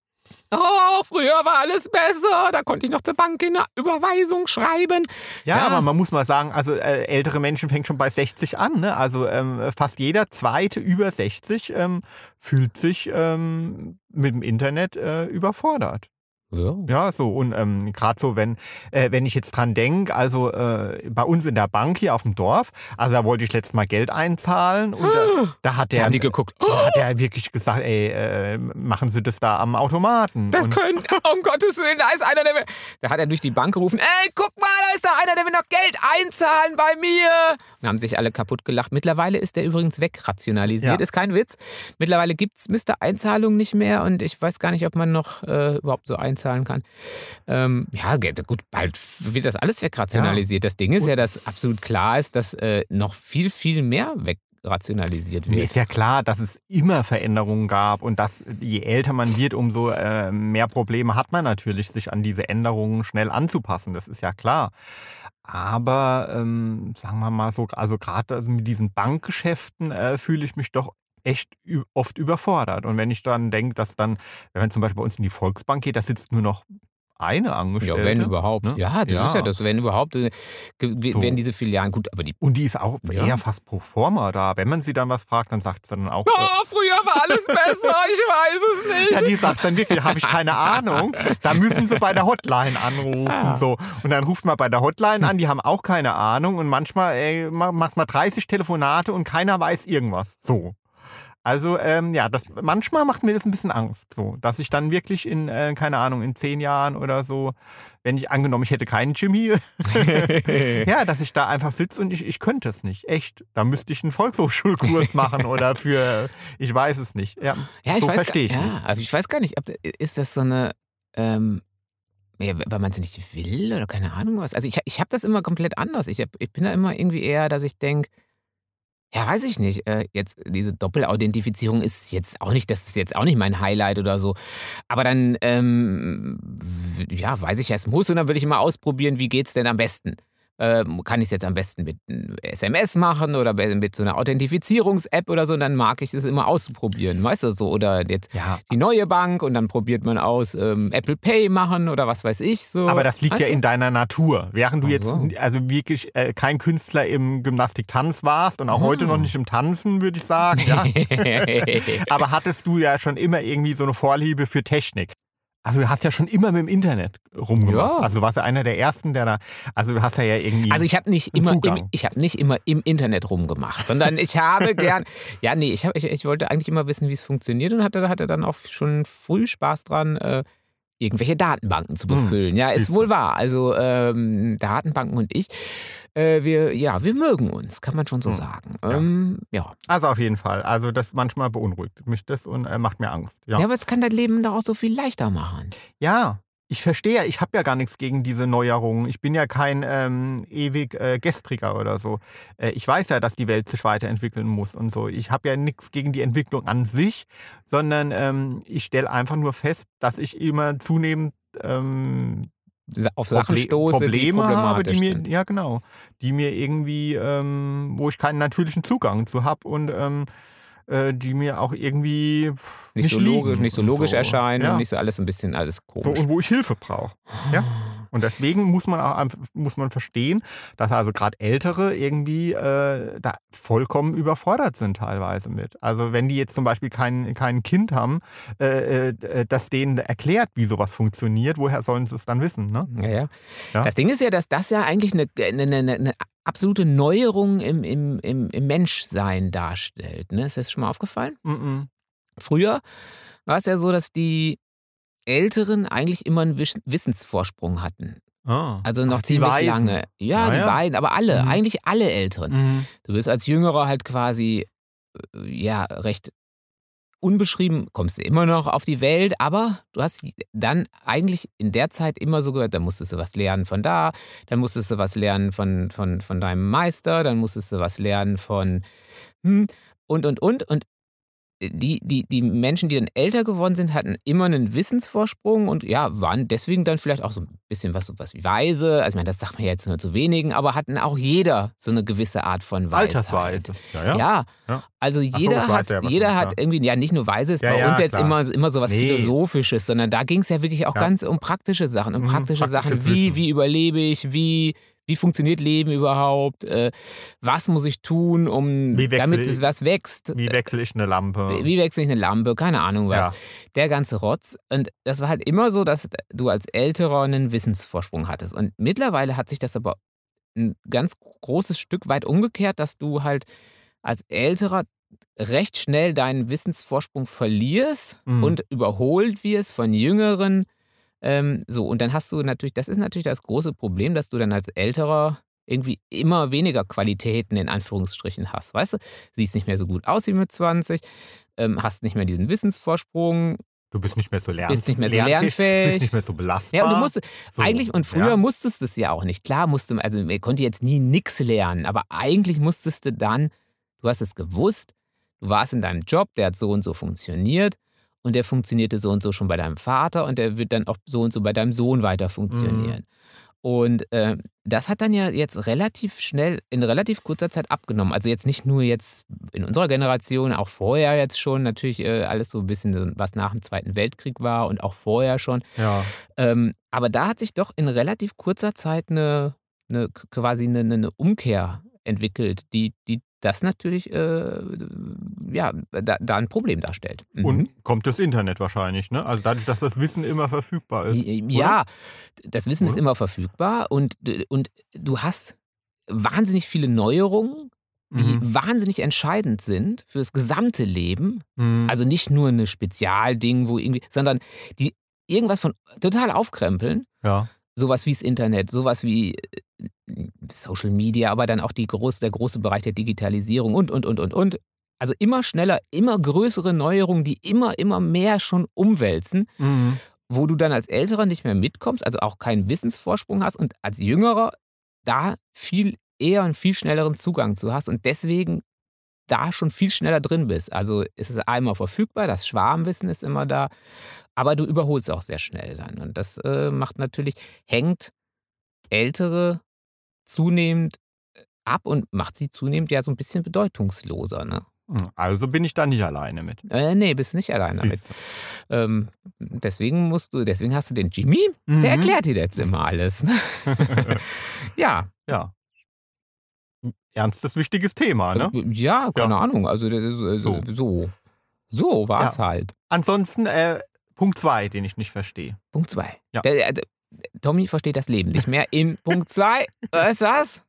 Oh, früher war alles besser, da konnte ich noch zur Bank eine Überweisung schreiben. Ja, Ja. aber man muss mal sagen, also äh, ältere Menschen fängt schon bei 60 an. Ne? Also ähm, fast jeder zweite über 60 ähm, fühlt sich ähm, mit dem Internet äh, überfordert. Ja. Ja, so und ähm, gerade so, wenn, äh, wenn ich jetzt dran denke, also äh, bei uns in der Bank hier auf dem Dorf, also da wollte ich letztes Mal Geld einzahlen und da, da hat der, haben die geguckt. Da hat der wirklich gesagt, ey, äh, machen Sie das da am Automaten. das und, können, (laughs) um Gottes Willen, da ist einer, der will. Da hat er durch die Bank gerufen: Ey, guck mal, da ist da einer, der will noch Geld einzahlen bei mir. Und haben sich alle kaputt gelacht. Mittlerweile ist der übrigens wegrationalisiert, Ja. ist kein Witz. Mittlerweile gibt es Mr. Einzahlung nicht mehr und ich weiß gar nicht, ob man noch äh, überhaupt so einzahlen kann. Ähm, ja, gut, bald wird das alles wegrationalisiert. Das Ding ist ja, dass absolut klar ist, dass äh, noch viel, viel mehr wegrationalisiert Mir wird. ist ja klar, dass es immer Veränderungen gab und dass je älter man wird, umso äh, mehr Probleme hat man natürlich, sich an diese Änderungen schnell anzupassen. Das ist ja klar. Aber ähm, sagen wir mal so, also gerade mit diesen Bankgeschäften äh, fühle ich mich doch echt oft überfordert. Und wenn ich dann denke, dass dann, wenn man zum Beispiel bei uns in die Volksbank geht, da sitzt nur noch eine Ja, Angestellte. wenn überhaupt. ne? Ja, das Ja. ist ja das, wenn überhaupt, äh, So. werden diese Filialen gut, aber die. Und die ist auch Ja. eher fast pro forma da. Wenn man sie dann was fragt, dann sagt sie dann auch. äh, Oh, früher war alles besser, ich weiß es nicht. Ja, die sagt dann wirklich, habe ich keine Ahnung. Da müssen sie bei der Hotline anrufen. Ah. So. Und dann ruft man bei der Hotline an, die haben auch keine Ahnung. Und manchmal ey, ma- macht man 30 Telefonate und keiner weiß irgendwas. So. Also, ähm, ja, das, manchmal macht mir das ein bisschen Angst, so, dass ich dann wirklich in, äh, keine Ahnung, in zehn Jahren oder so, wenn ich angenommen, ich hätte keinen Jimmy, (laughs) ja, dass ich da einfach sitze und ich, ich könnte es nicht. Echt. Da müsste ich einen Volkshochschulkurs (laughs) machen oder für, ich weiß es nicht. Ja, Ja, ich so verstehe ich gar, nicht. ja, aber ich weiß gar nicht, ob, ist das so eine, ähm, ja, weil man es nicht will oder keine Ahnung was. Also ich, ich habe das immer komplett anders. Ich, hab, ich bin da immer irgendwie eher, dass ich denke, ja, weiß ich nicht. Äh, jetzt diese Doppelauthentifizierung ist jetzt auch nicht, das ist jetzt auch nicht mein Highlight oder so. Aber dann, ähm, ja, weiß ich, es muss und dann will ich immer ausprobieren, wie geht's denn am besten. Ähm, kann ich es jetzt am besten mit einem SMS machen oder mit so einer Authentifizierungs-App oder so, und dann mag ich es immer auszuprobieren, weißt du so. Oder jetzt Ja, die neue Bank und dann probiert man aus ähm, Apple Pay machen oder was weiß ich so. Aber das liegt weißt ja du? in deiner Natur. Während du Ach jetzt so. also wirklich äh, kein Künstler im Gymnastik-Tanz warst und auch Ah. heute noch nicht im Tanzen, würde ich sagen. Ja. (laughs) Aber hattest du ja schon immer irgendwie so eine Vorliebe für Technik. Also du hast ja schon immer mit dem Internet rumgemacht. Ja. Also du warst ja einer der ersten, der da. Also du hast ja, ja irgendwie. Also ich habe nicht immer im, ich habe nicht immer im Internet rumgemacht, sondern ich habe (laughs) gern ja nee ich, hab, ich, ich wollte eigentlich immer wissen wie es funktioniert und hatte hatte dann auch schon früh Spaß dran äh, irgendwelche Datenbanken zu Hm, befüllen. ja ist wohl wahr. Also ähm, Datenbanken und ich äh, wir ja wir mögen uns kann man schon so Hm, sagen. ja. Ähm, ja. also auf jeden Fall. Also das manchmal beunruhigt mich das und äh, macht mir Angst. Ja. ja aber es kann dein Leben doch auch so viel leichter machen. Ja, ich verstehe ja, ich habe ja gar nichts gegen diese Neuerungen. Ich bin ja kein ähm, ewig äh, Gestriger oder so. Äh, ich weiß ja, dass die Welt sich weiterentwickeln muss und so. Ich habe ja nichts gegen die Entwicklung an sich, sondern ähm, ich stelle einfach nur fest, dass ich immer zunehmend ähm, Auf Sachen Proble stoße, die Probleme habe, die mir, sind. ja genau, die mir irgendwie, ähm, wo ich keinen natürlichen Zugang zu habe und ähm, äh, die mir auch irgendwie pff, nicht, so logisch, nicht so logisch erscheinen Ja. und nicht so alles ein bisschen alles So, komisch. und wo ich Hilfe brauche. Ja. Und deswegen muss man auch einfach- muss man verstehen, dass also gerade Ältere irgendwie äh, da vollkommen überfordert sind teilweise mit. Also wenn die jetzt zum Beispiel kein, kein Kind haben, äh, äh, das denen erklärt, wie sowas funktioniert, woher sollen sie es dann wissen? Ne? Ja, ja. Ja. Das Ding ist ja, dass das ja eigentlich eine, eine, eine, eine absolute Neuerung im, im, im, im Menschsein darstellt. Ne? Ist das schon mal aufgefallen? Mhm. Früher war es ja so, dass die Älteren eigentlich immer einen Wiss- Wissensvorsprung hatten. Ah. Also noch Ach, ziemlich lange. Ja, Ah, die ja. beiden, aber alle, Mhm. eigentlich alle Älteren. Mhm. Du bist als Jüngerer halt quasi, äh, ja, recht unbeschrieben, kommst du immer noch auf die Welt, aber du hast dann eigentlich in der Zeit immer so gehört, dann musstest du was lernen von da, dann musstest du was lernen von, von, von deinem Meister, dann musstest du was lernen von hm, und, und, und. Und die, die, die Menschen, die dann älter geworden sind, hatten immer einen Wissensvorsprung und ja, waren deswegen dann vielleicht auch so ein bisschen was, was wie weise. Also, ich meine, das sagt man ja jetzt nur zu wenigen, aber hatten auch jeder so eine gewisse Art von Weisheit. Altersweise. Ja, ja. Ja. Ja. also so, jeder weiß hat, jeder hat irgendwie, ja nicht nur Weises, Ja, bei uns jetzt klar. immer, immer so was Nee. Philosophisches, sondern da ging es ja wirklich auch ganz um praktische Sachen, um Mhm, praktische praktisches Sachen, wie, Wissen. wie überlebe ich, wie, wie funktioniert Leben überhaupt, äh, was muss ich tun, um Wie damit es was wächst. Wie wechsle ich eine Lampe? Wie wechsle ich eine Lampe? Keine Ahnung was. Ja. Der ganze Rotz. Und das war halt immer so, dass du als Älterer einen Wissensvorsprung hattest. Und mittlerweile hat sich das aber ein ganz großes Stück weit umgekehrt, dass du halt als Älterer recht schnell deinen Wissensvorsprung verlierst Mhm. und überholt wirst von Jüngeren. Ähm, so, und dann hast du natürlich, das ist natürlich das große Problem, dass du dann als Älterer irgendwie immer weniger Qualitäten in Anführungsstrichen hast. Weißt du, siehst nicht mehr so gut aus wie mit 20, ähm, hast nicht mehr diesen Wissensvorsprung, Du bist nicht mehr so lernfähig. bist nicht mehr so Du lernfähig. bist nicht mehr so belastbar. Ja, und du musst so, eigentlich, und früher ja. musstest du es ja auch nicht. Klar musste, also man konnte jetzt nie nix lernen, aber eigentlich musstest du dann, du hast es gewusst, du warst in deinem Job, der hat so und so funktioniert und der funktionierte so und so schon bei deinem Vater und der wird dann auch so und so bei deinem Sohn weiter funktionieren. Und äh, das hat dann ja jetzt relativ schnell, in relativ kurzer Zeit abgenommen. Also jetzt nicht nur jetzt in unserer Generation, auch vorher jetzt schon natürlich äh, alles so ein bisschen, was nach dem Zweiten Weltkrieg war und auch vorher schon. Ja. Ähm, aber da hat sich doch in relativ kurzer Zeit eine, eine quasi eine, eine Umkehr entwickelt, die, die das natürlich äh, ja, da, da ein Problem darstellt. Mhm. Und kommt das Internet wahrscheinlich, ne? Also dadurch, dass das Wissen immer verfügbar ist. ja, das Wissen ist Oder? immer verfügbar und, und du hast wahnsinnig viele Neuerungen, die Mhm. wahnsinnig entscheidend sind für das gesamte Leben. Mhm. Also nicht nur eine Spezialding, wo irgendwie, sondern die irgendwas von total aufkrempeln. ja. Sowas wie das Internet, sowas wie äh, Social Media, aber dann auch groß, der große Bereich der Digitalisierung und, und, und, und, und. Also immer schneller, immer größere Neuerungen, die immer, immer mehr schon umwälzen, Mhm. wo du dann als Älterer nicht mehr mitkommst, also auch keinen Wissensvorsprung hast und als Jüngerer da viel eher einen viel schnelleren Zugang zu hast und deswegen da schon viel schneller drin bist. Also es ist einmal verfügbar, das Schwarmwissen ist immer da, aber du überholst auch sehr schnell dann. Und das äh, macht natürlich, hängt Ältere zunehmend äh, ab und macht sie zunehmend ja so ein bisschen bedeutungsloser. Ne? Also bin ich da nicht alleine mit. Äh, nee, bist nicht allein damit. Siehst du. Ähm, deswegen musst du, deswegen hast du den Jimmy, der Mhm. erklärt dir jetzt immer alles. Ne? (laughs) (laughs) ja, Ja. Ernstes, wichtiges Thema, ne? äh, ja, keine Ahnung. Also das ist, äh, So. so, so, so war es halt. Ansonsten, äh, Punkt zwei, den ich nicht verstehe. Punkt zwei. Ja. Der, der, Tommy versteht das Leben nicht mehr. In Punkt zwei, (laughs) was ist das?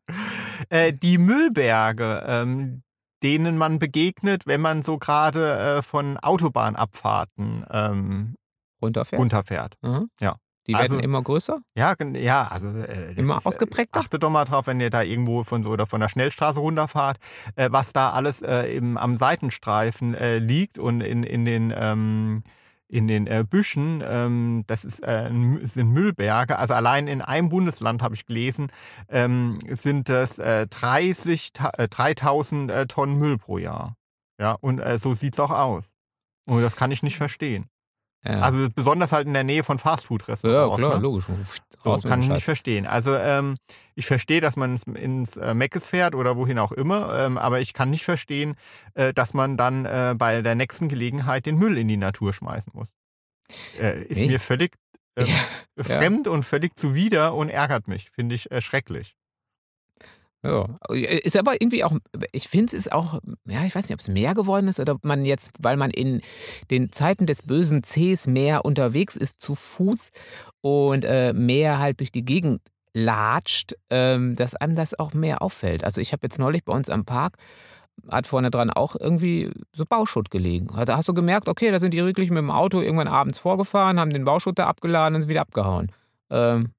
Äh, die Müllberge, ähm, denen man begegnet, wenn man so gerade äh, von Autobahnabfahrten ähm, Runterfährt. runterfährt. Mhm. Ja. Die werden Also- immer größer. Ja, ja, also äh, Immer ist, ausgeprägter? Äh, achtet doch mal drauf, wenn ihr da irgendwo von so oder von der Schnellstraße runterfahrt, äh, was da alles äh, im, am Seitenstreifen äh, liegt und in, in den ähm, in den äh, Büschen. Ähm, das ist, äh, sind Müllberge. Also allein in einem Bundesland habe ich gelesen, ähm, sind das äh, 30, Ta- äh, 3000 äh, Tonnen Müll pro Jahr. Ja, und äh, so sieht es auch aus. Und das kann ich nicht verstehen. Ja. Also besonders halt in der Nähe von ja, Fastfood-Restaurants. klar, ne? logisch. So, kann ich nicht verstehen. Also ähm, ich verstehe, dass man ins, ins äh, Meckes fährt oder wohin auch immer, ähm, aber ich kann nicht verstehen, äh, dass man dann äh, bei der nächsten Gelegenheit den Müll in die Natur schmeißen muss. Äh, ist Nee. mir völlig ähm, (laughs) fremd und völlig zuwider und ärgert mich. Finde ich äh, schrecklich. Ja, ist aber irgendwie auch, ich finde es ist auch, ja, ich weiß nicht, ob es mehr geworden ist oder ob man jetzt, weil man in den Zeiten des bösen Cs mehr unterwegs ist zu Fuß und äh, mehr halt durch die Gegend latscht, ähm, dass einem das auch mehr auffällt. Also ich habe jetzt neulich bei uns am Park, hat vorne dran auch irgendwie so Bauschutt gelegen. Da hast du gemerkt, okay, da sind die wirklich mit dem Auto irgendwann abends vorgefahren, haben den Bauschutt da abgeladen und sind wieder abgehauen. Ähm,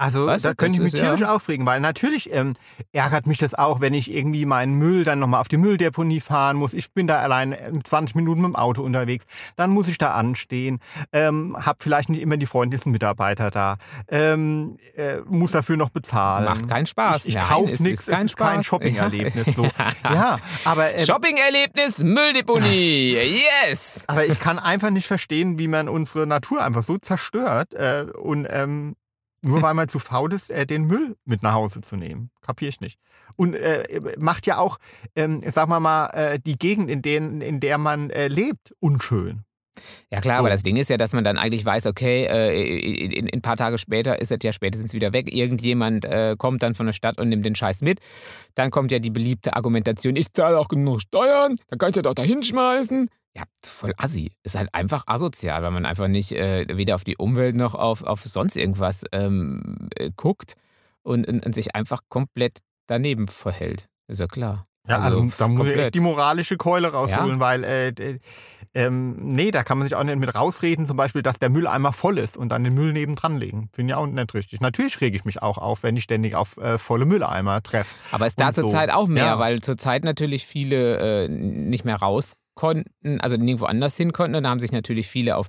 Also Weißt du, da könnte ich mich ist ja- tierisch aufregen, weil natürlich ähm, ärgert mich das auch, wenn ich irgendwie meinen Müll dann nochmal auf die Mülldeponie fahren muss. Ich bin da allein äh, 20 Minuten mit dem Auto unterwegs. Dann muss ich da anstehen, ähm, habe vielleicht nicht immer die freundlichsten Mitarbeiter da, ähm, äh, muss dafür noch bezahlen. macht keinen Spaß. Ich, ich Nein, kaufe nichts, kein es ist kein Spaß. Shopping-Erlebnis. So. Ja. (laughs) Ja, aber ähm, Shopping-Erlebnis, Mülldeponie. (laughs) Yes! Aber ich kann einfach nicht verstehen, wie man unsere Natur einfach so zerstört äh, und ähm, nur weil man zu faul ist, äh, den Müll mit nach Hause zu nehmen. Kapiere ich nicht. Und äh, macht ja auch, ähm, sagen wir mal, äh, die Gegend, in, denen, in der man äh, lebt, unschön. Ja klar, So. aber das Ding ist ja, dass man dann eigentlich weiß, okay, äh, in, in ein paar Tage später ist es ja spätestens wieder weg. Irgendjemand äh, kommt dann von der Stadt und nimmt den Scheiß mit. Dann kommt ja die beliebte Argumentation, ich zahle auch genug Steuern, dann kannst du doch da hinschmeißen. Ja, voll assi. Ist halt einfach asozial, weil man einfach nicht äh, weder auf die Umwelt noch auf, auf sonst irgendwas ähm, äh, guckt und, und, und sich einfach komplett daneben verhält. Ist ja klar. Ja, also, da muss ich echt die moralische Keule rausholen, weil, äh, ähm, nee, da kann man sich auch nicht mit rausreden, zum Beispiel, dass der Mülleimer voll ist und dann den Müll nebendran legen. Finde ich auch nicht richtig. Natürlich rege ich mich auch auf, wenn ich ständig auf äh, volle Mülleimer treffe. Aber es da Und so. zurzeit auch mehr, Ja. weil zurzeit natürlich viele äh, nicht mehr raus konnten, also nirgendwo anders hin konnten. Und da haben sich natürlich viele auf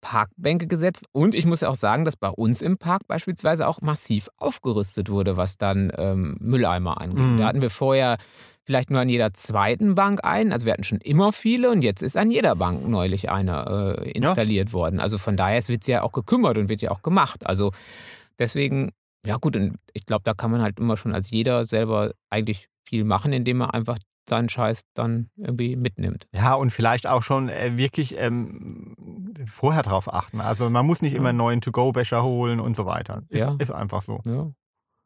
Parkbänke gesetzt. Und ich muss ja auch sagen, dass bei uns im Park beispielsweise auch massiv aufgerüstet wurde, was dann ähm, Mülleimer angeht. Mhm. Da hatten wir vorher vielleicht nur an jeder zweiten Bank einen. Also wir hatten schon immer viele und jetzt ist an jeder Bank neulich einer äh, installiert worden. Also von daher wird es ja auch gekümmert und wird ja auch gemacht. Also deswegen, ja gut, und ich glaube, da kann man halt immer schon als jeder selber eigentlich viel machen, indem man einfach seinen Scheiß dann irgendwie mitnimmt. Ja, und vielleicht auch schon äh, wirklich ähm, vorher drauf achten. Also man muss nicht immer einen neuen To-Go-Becher holen und so weiter. Ist, Ja. ist einfach so. Ja.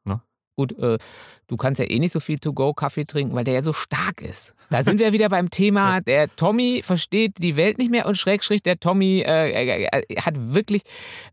Ne? Gut, äh, du kannst ja eh nicht so viel To-Go-Kaffee trinken, weil der ja so stark ist. Da sind wir (laughs) wieder beim Thema, der Tommy versteht die Welt nicht mehr und Schrägstrich, der Tommy äh, äh, äh, hat wirklich,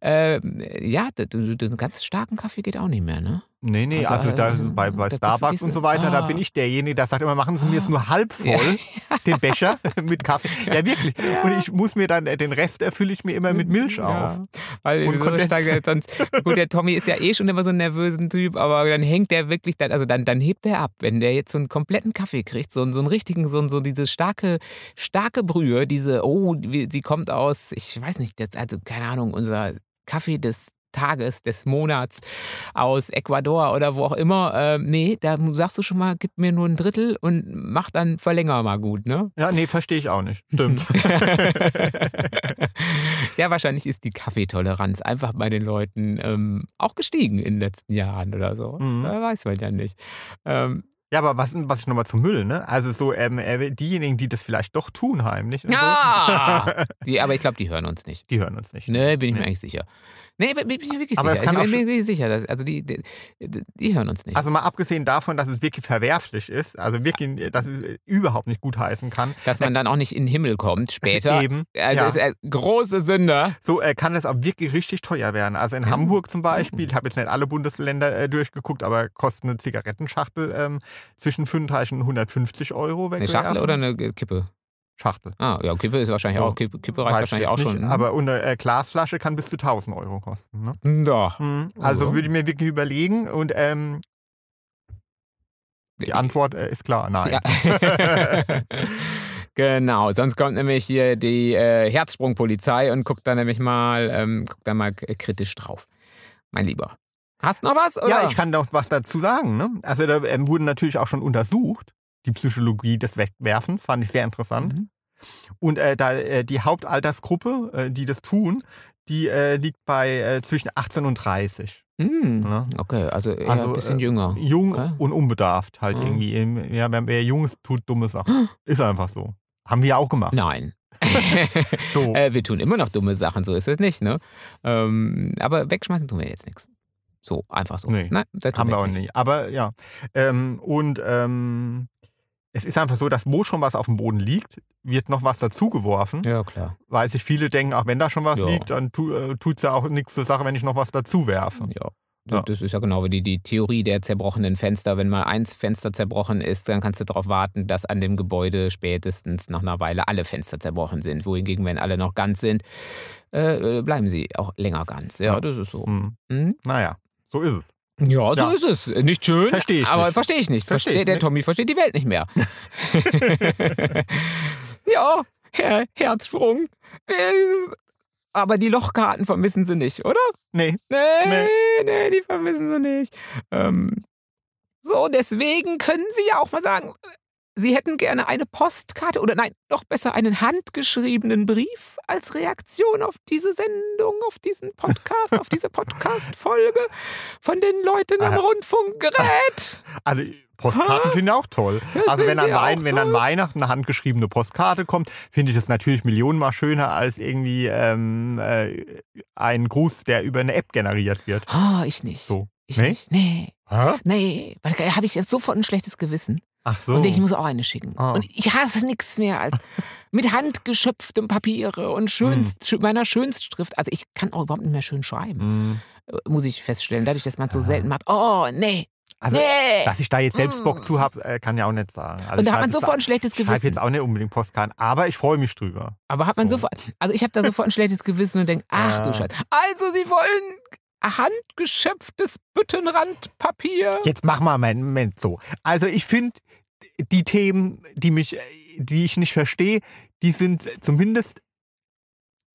äh, ja, einen ganz starken Kaffee geht auch nicht mehr, ne? Nee, nee, also, Also, da, äh, bei, bei da Starbucks und so- weiter, da Ah. bin ich derjenige, der sagt immer, machen Sie mir es nur halb voll, Ja. (laughs) den Becher mit Kaffee. Ja, wirklich. Ja. Und ich muss mir dann, äh, den Rest erfülle ich mir immer mit Milch auf. Ja, weil Und so stark, sonst, gut, der Tommy ist ja eh schon immer so ein nervösen Typ, aber dann hängt der wirklich, dann, also dann, dann hebt er ab, wenn der jetzt so einen kompletten Kaffee kriegt, so, einen- so einen richtigen, so, so diese starke, starke Brühe, diese, oh, sie kommt aus, ich weiß nicht, das, also keine Ahnung, unser Kaffee des Tages, des Monats aus Ecuador oder wo auch immer. Ähm, nee, da sagst du schon mal, gib mir nur ein Drittel und mach dann verlänger mal gut, ne? Ja, nee, verstehe ich auch nicht. Stimmt. (laughs) ja, wahrscheinlich ist die Kaffeetoleranz einfach bei den Leuten ähm, auch gestiegen in den letzten Jahren oder so. Mhm. Äh, weiß man ja nicht. Ähm, Ja, aber was, was ich nochmal zum Müll, ne? Also so ähm, äh, diejenigen, die das vielleicht doch tun heimlich ja! so, (laughs) die, aber ich glaube, die hören uns nicht. die hören uns nicht. Nee, bin ich mir eigentlich sicher. Nee, bin bin ich wirklich Aber sicher. kann ich auch bin mir wirklich sicher. Dass, also die, die, die hören uns nicht. Also mal abgesehen davon, dass es wirklich verwerflich ist, also wirklich, dass es äh, überhaupt nicht gut heißen kann. dass man dann auch nicht in den Himmel kommt später. Eben. Also ja. ist er große Sünder. So äh, kann es auch wirklich richtig teuer werden. Also in Ja. Hamburg zum Beispiel, ich habe jetzt nicht alle Bundesländer äh, durchgeguckt, aber kostet eine Zigarettenschachtel ähm, zwischen 35 und 150 Euro Eine. Schachtel oder eine Kippe? Schachtel. Ah, ja, Kippe ist wahrscheinlich So. auch, Kippe, Kippe reicht wahrscheinlich auch nicht, schon. Aber eine äh, Glasflasche kann bis zu 1000 Euro kosten. Ne? Doch. Mhm. Also Oh. würde ich mir wirklich überlegen und ähm, die Antwort äh, ist klar, nein. Ja. (laughs) genau, sonst kommt nämlich hier die äh, Herzsprungpolizei und guckt da nämlich mal, ähm, guckt da mal k- kritisch drauf. Mein Lieber. Hast noch was? Oder? Ja, ich kann noch was dazu sagen. Ne? Also da ähm, wurden natürlich auch schon untersucht, die Psychologie des Wegwerfens, fand ich sehr interessant. Mhm. Und äh, da, äh, die Hauptaltersgruppe, äh, die das tun, die äh, liegt bei äh, zwischen 18 und 30. Hm, Ne? Okay, also eher Also, ein bisschen äh, jünger. Jung Okay. und unbedarft halt Ah. irgendwie. Ja, wer, ist, tut dumme Sachen. Ist einfach so. Haben wir ja auch gemacht. Nein. (laughs) So. wir tun immer noch dumme Sachen, so ist es nicht, ne? Ähm, aber wegschmeißen tun wir jetzt nichts. So, einfach so. Nee, Nein, Haben wir auch nicht. nicht. Aber ja. Ähm, und ähm, es ist einfach so, dass wo schon was auf dem Boden liegt, wird noch was dazugeworfen. Ja, klar. Weil sich viele denken, ach, wenn da schon was Ja. liegt, dann tu, äh, tut es ja auch nichts zur Sache, wenn ich noch was dazu werfe. Ja. Ja. Das ist ja genau wie die, die Theorie der zerbrochenen Fenster. Wenn mal eins Fenster zerbrochen ist, dann kannst du darauf warten, dass an dem Gebäude spätestens nach einer Weile alle Fenster zerbrochen sind. Wohingegen, wenn alle noch ganz sind, äh, bleiben sie auch länger ganz. Ja, Ja. das ist so. Hm. Hm? Naja, so ist es. Ja, so Ja. ist es. Nicht schön, Versteh ich aber nicht. verstehe ich nicht. Versteh ich der nicht. Tommy versteht die Welt nicht mehr. (laughs) ja, Herr Herzsprung. Äh, Aber die Lochkarten vermissen sie nicht, oder? Nee. Nee, Nee. nee, die vermissen sie nicht. Ähm, so, deswegen können sie ja auch mal sagen, Sie hätten gerne eine Postkarte oder nein, noch besser einen handgeschriebenen Brief als Reaktion auf diese Sendung, auf diesen Podcast, auf diese Podcast-Folge von den Leuten am. Rundfunkgerät. (laughs) Also Postkarten finde ich auch toll. Das also wenn an, Wein, wenn an? Weihnachten eine handgeschriebene Postkarte kommt, finde ich das natürlich millionenmal schöner als irgendwie ähm, äh, ein Gruß, der über eine App generiert wird. Oh, ich nicht. So. Ich Nee? nicht. Nee. Hä? Nee, weil da habe ich jetzt sofort ein schlechtes Gewissen. Ach so. Und ich muss auch eine schicken. Ah. Und ich hasse nichts mehr als (laughs) mit handgeschöpftem Papiere und schönst, Hm. schö- meiner Schönstschrift. Also ich kann auch überhaupt nicht mehr schön schreiben, Mm. muss ich feststellen. Dadurch, dass man es so Ah. selten macht. Oh, nee. Also, nee. dass ich da jetzt selbst Bock Mm. zu habe, äh, kann ja auch nicht sagen. Also und da hat man sofort ein schlechtes Ich schreibe Gewissen. jetzt auch nicht unbedingt Postkarten, aber ich freue mich drüber. Aber hat man so. sofort, also ich habe da sofort ein schlechtes Gewissen und denke, ach du Ja. Scheiße. Also Sie wollen handgeschöpftes Büttenrandpapier. Jetzt mach mal meinen Moment so. Also ich finde, die Themen, die mich, äh, die ich nicht verstehe, die sind zumindest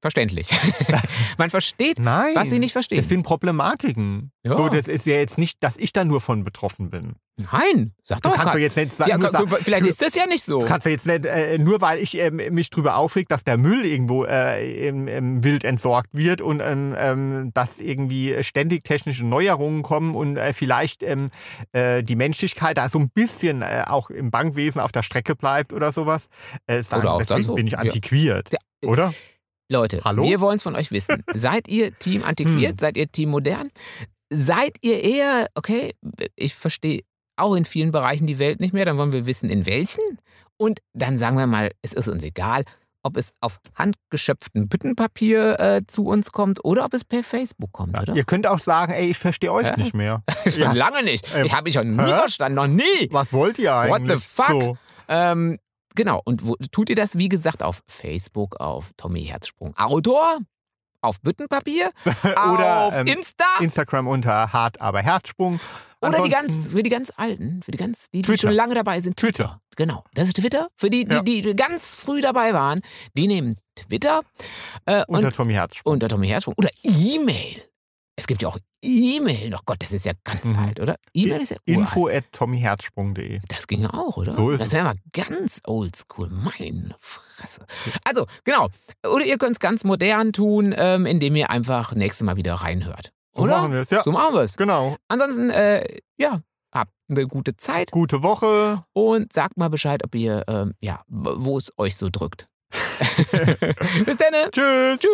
Verständlich. (laughs) man versteht, nein. was Sie nicht verstehen. Das sind Problematiken. Ja. So, das ist ja jetzt nicht, dass ich da nur von betroffen bin. Nein, sag Du doch kannst gar- doch jetzt nicht sagen, ja, sagen vielleicht du- ist das ja nicht so. Du kannst ja jetzt nicht, äh, nur weil ich ähm, mich drüber aufreg, dass der Müll irgendwo äh, im, im Wild entsorgt wird und ähm, ähm, dass irgendwie ständig technische Neuerungen kommen und äh, vielleicht ähm, äh, die Menschlichkeit da so ein bisschen äh, auch im Bankwesen auf der Strecke bleibt oder sowas. Äh, sagen, Oder auch deswegen wo. bin ich antiquiert, Ja. oder? Leute, Hallo? wir wollen es von euch wissen. (laughs) Seid ihr Team antiquiert? Hm. Seid ihr Team modern? Seid ihr eher, okay, ich verstehe auch in vielen Bereichen die Welt nicht mehr, dann wollen wir wissen, in welchen. Und dann sagen wir mal, es ist uns egal, ob es auf handgeschöpftem Büttenpapier äh, zu uns kommt oder ob es per Facebook kommt, Ja. oder? Ihr könnt auch sagen, ey, ich verstehe euch Ja. nicht mehr. (laughs) Schon Ja. lange nicht. Ähm, ich habe mich schon nie hä? verstanden, noch nie. Was wollt ihr What eigentlich? the fuck? So. Ähm, genau, und wo, tut ihr das, wie gesagt, auf Facebook, auf Tommy Herzsprung Outdoor, auf Büttenpapier, (laughs) Oder auf ähm, Insta Instagram unter hart aber Herzsprung. oder die Ansonsten- ganz, für die ganz Alten, für die ganz, die, die Twitter. schon lange dabei sind. Twitter. Genau, das ist Twitter. Für die, die, Ja. die ganz früh dabei waren, die nehmen Twitter äh, und Unter Tommy Herzsprung. unter Tommy Herzsprung oder E-Mail. Es gibt ja auch E-Mail. Doch Gott, das ist ja ganz Mhm. alt, oder? E-Mail ist ja uralt. Info at tommyherzsprung.de. Das ging ja auch, oder? So ist das ist ja mal ganz oldschool. Meine Fresse. Also, genau. Oder ihr könnt es ganz modern tun, ähm, indem ihr einfach nächstes Mal wieder reinhört. So oder? machen wir es, ja. So machen wir es. Genau. Ansonsten, äh, ja, habt eine gute Zeit Gute Woche. und sagt mal Bescheid, ob ihr, ähm, ja, wo es euch so drückt. (laughs) (laughs) Bis dann. Tschüss. Tschüss.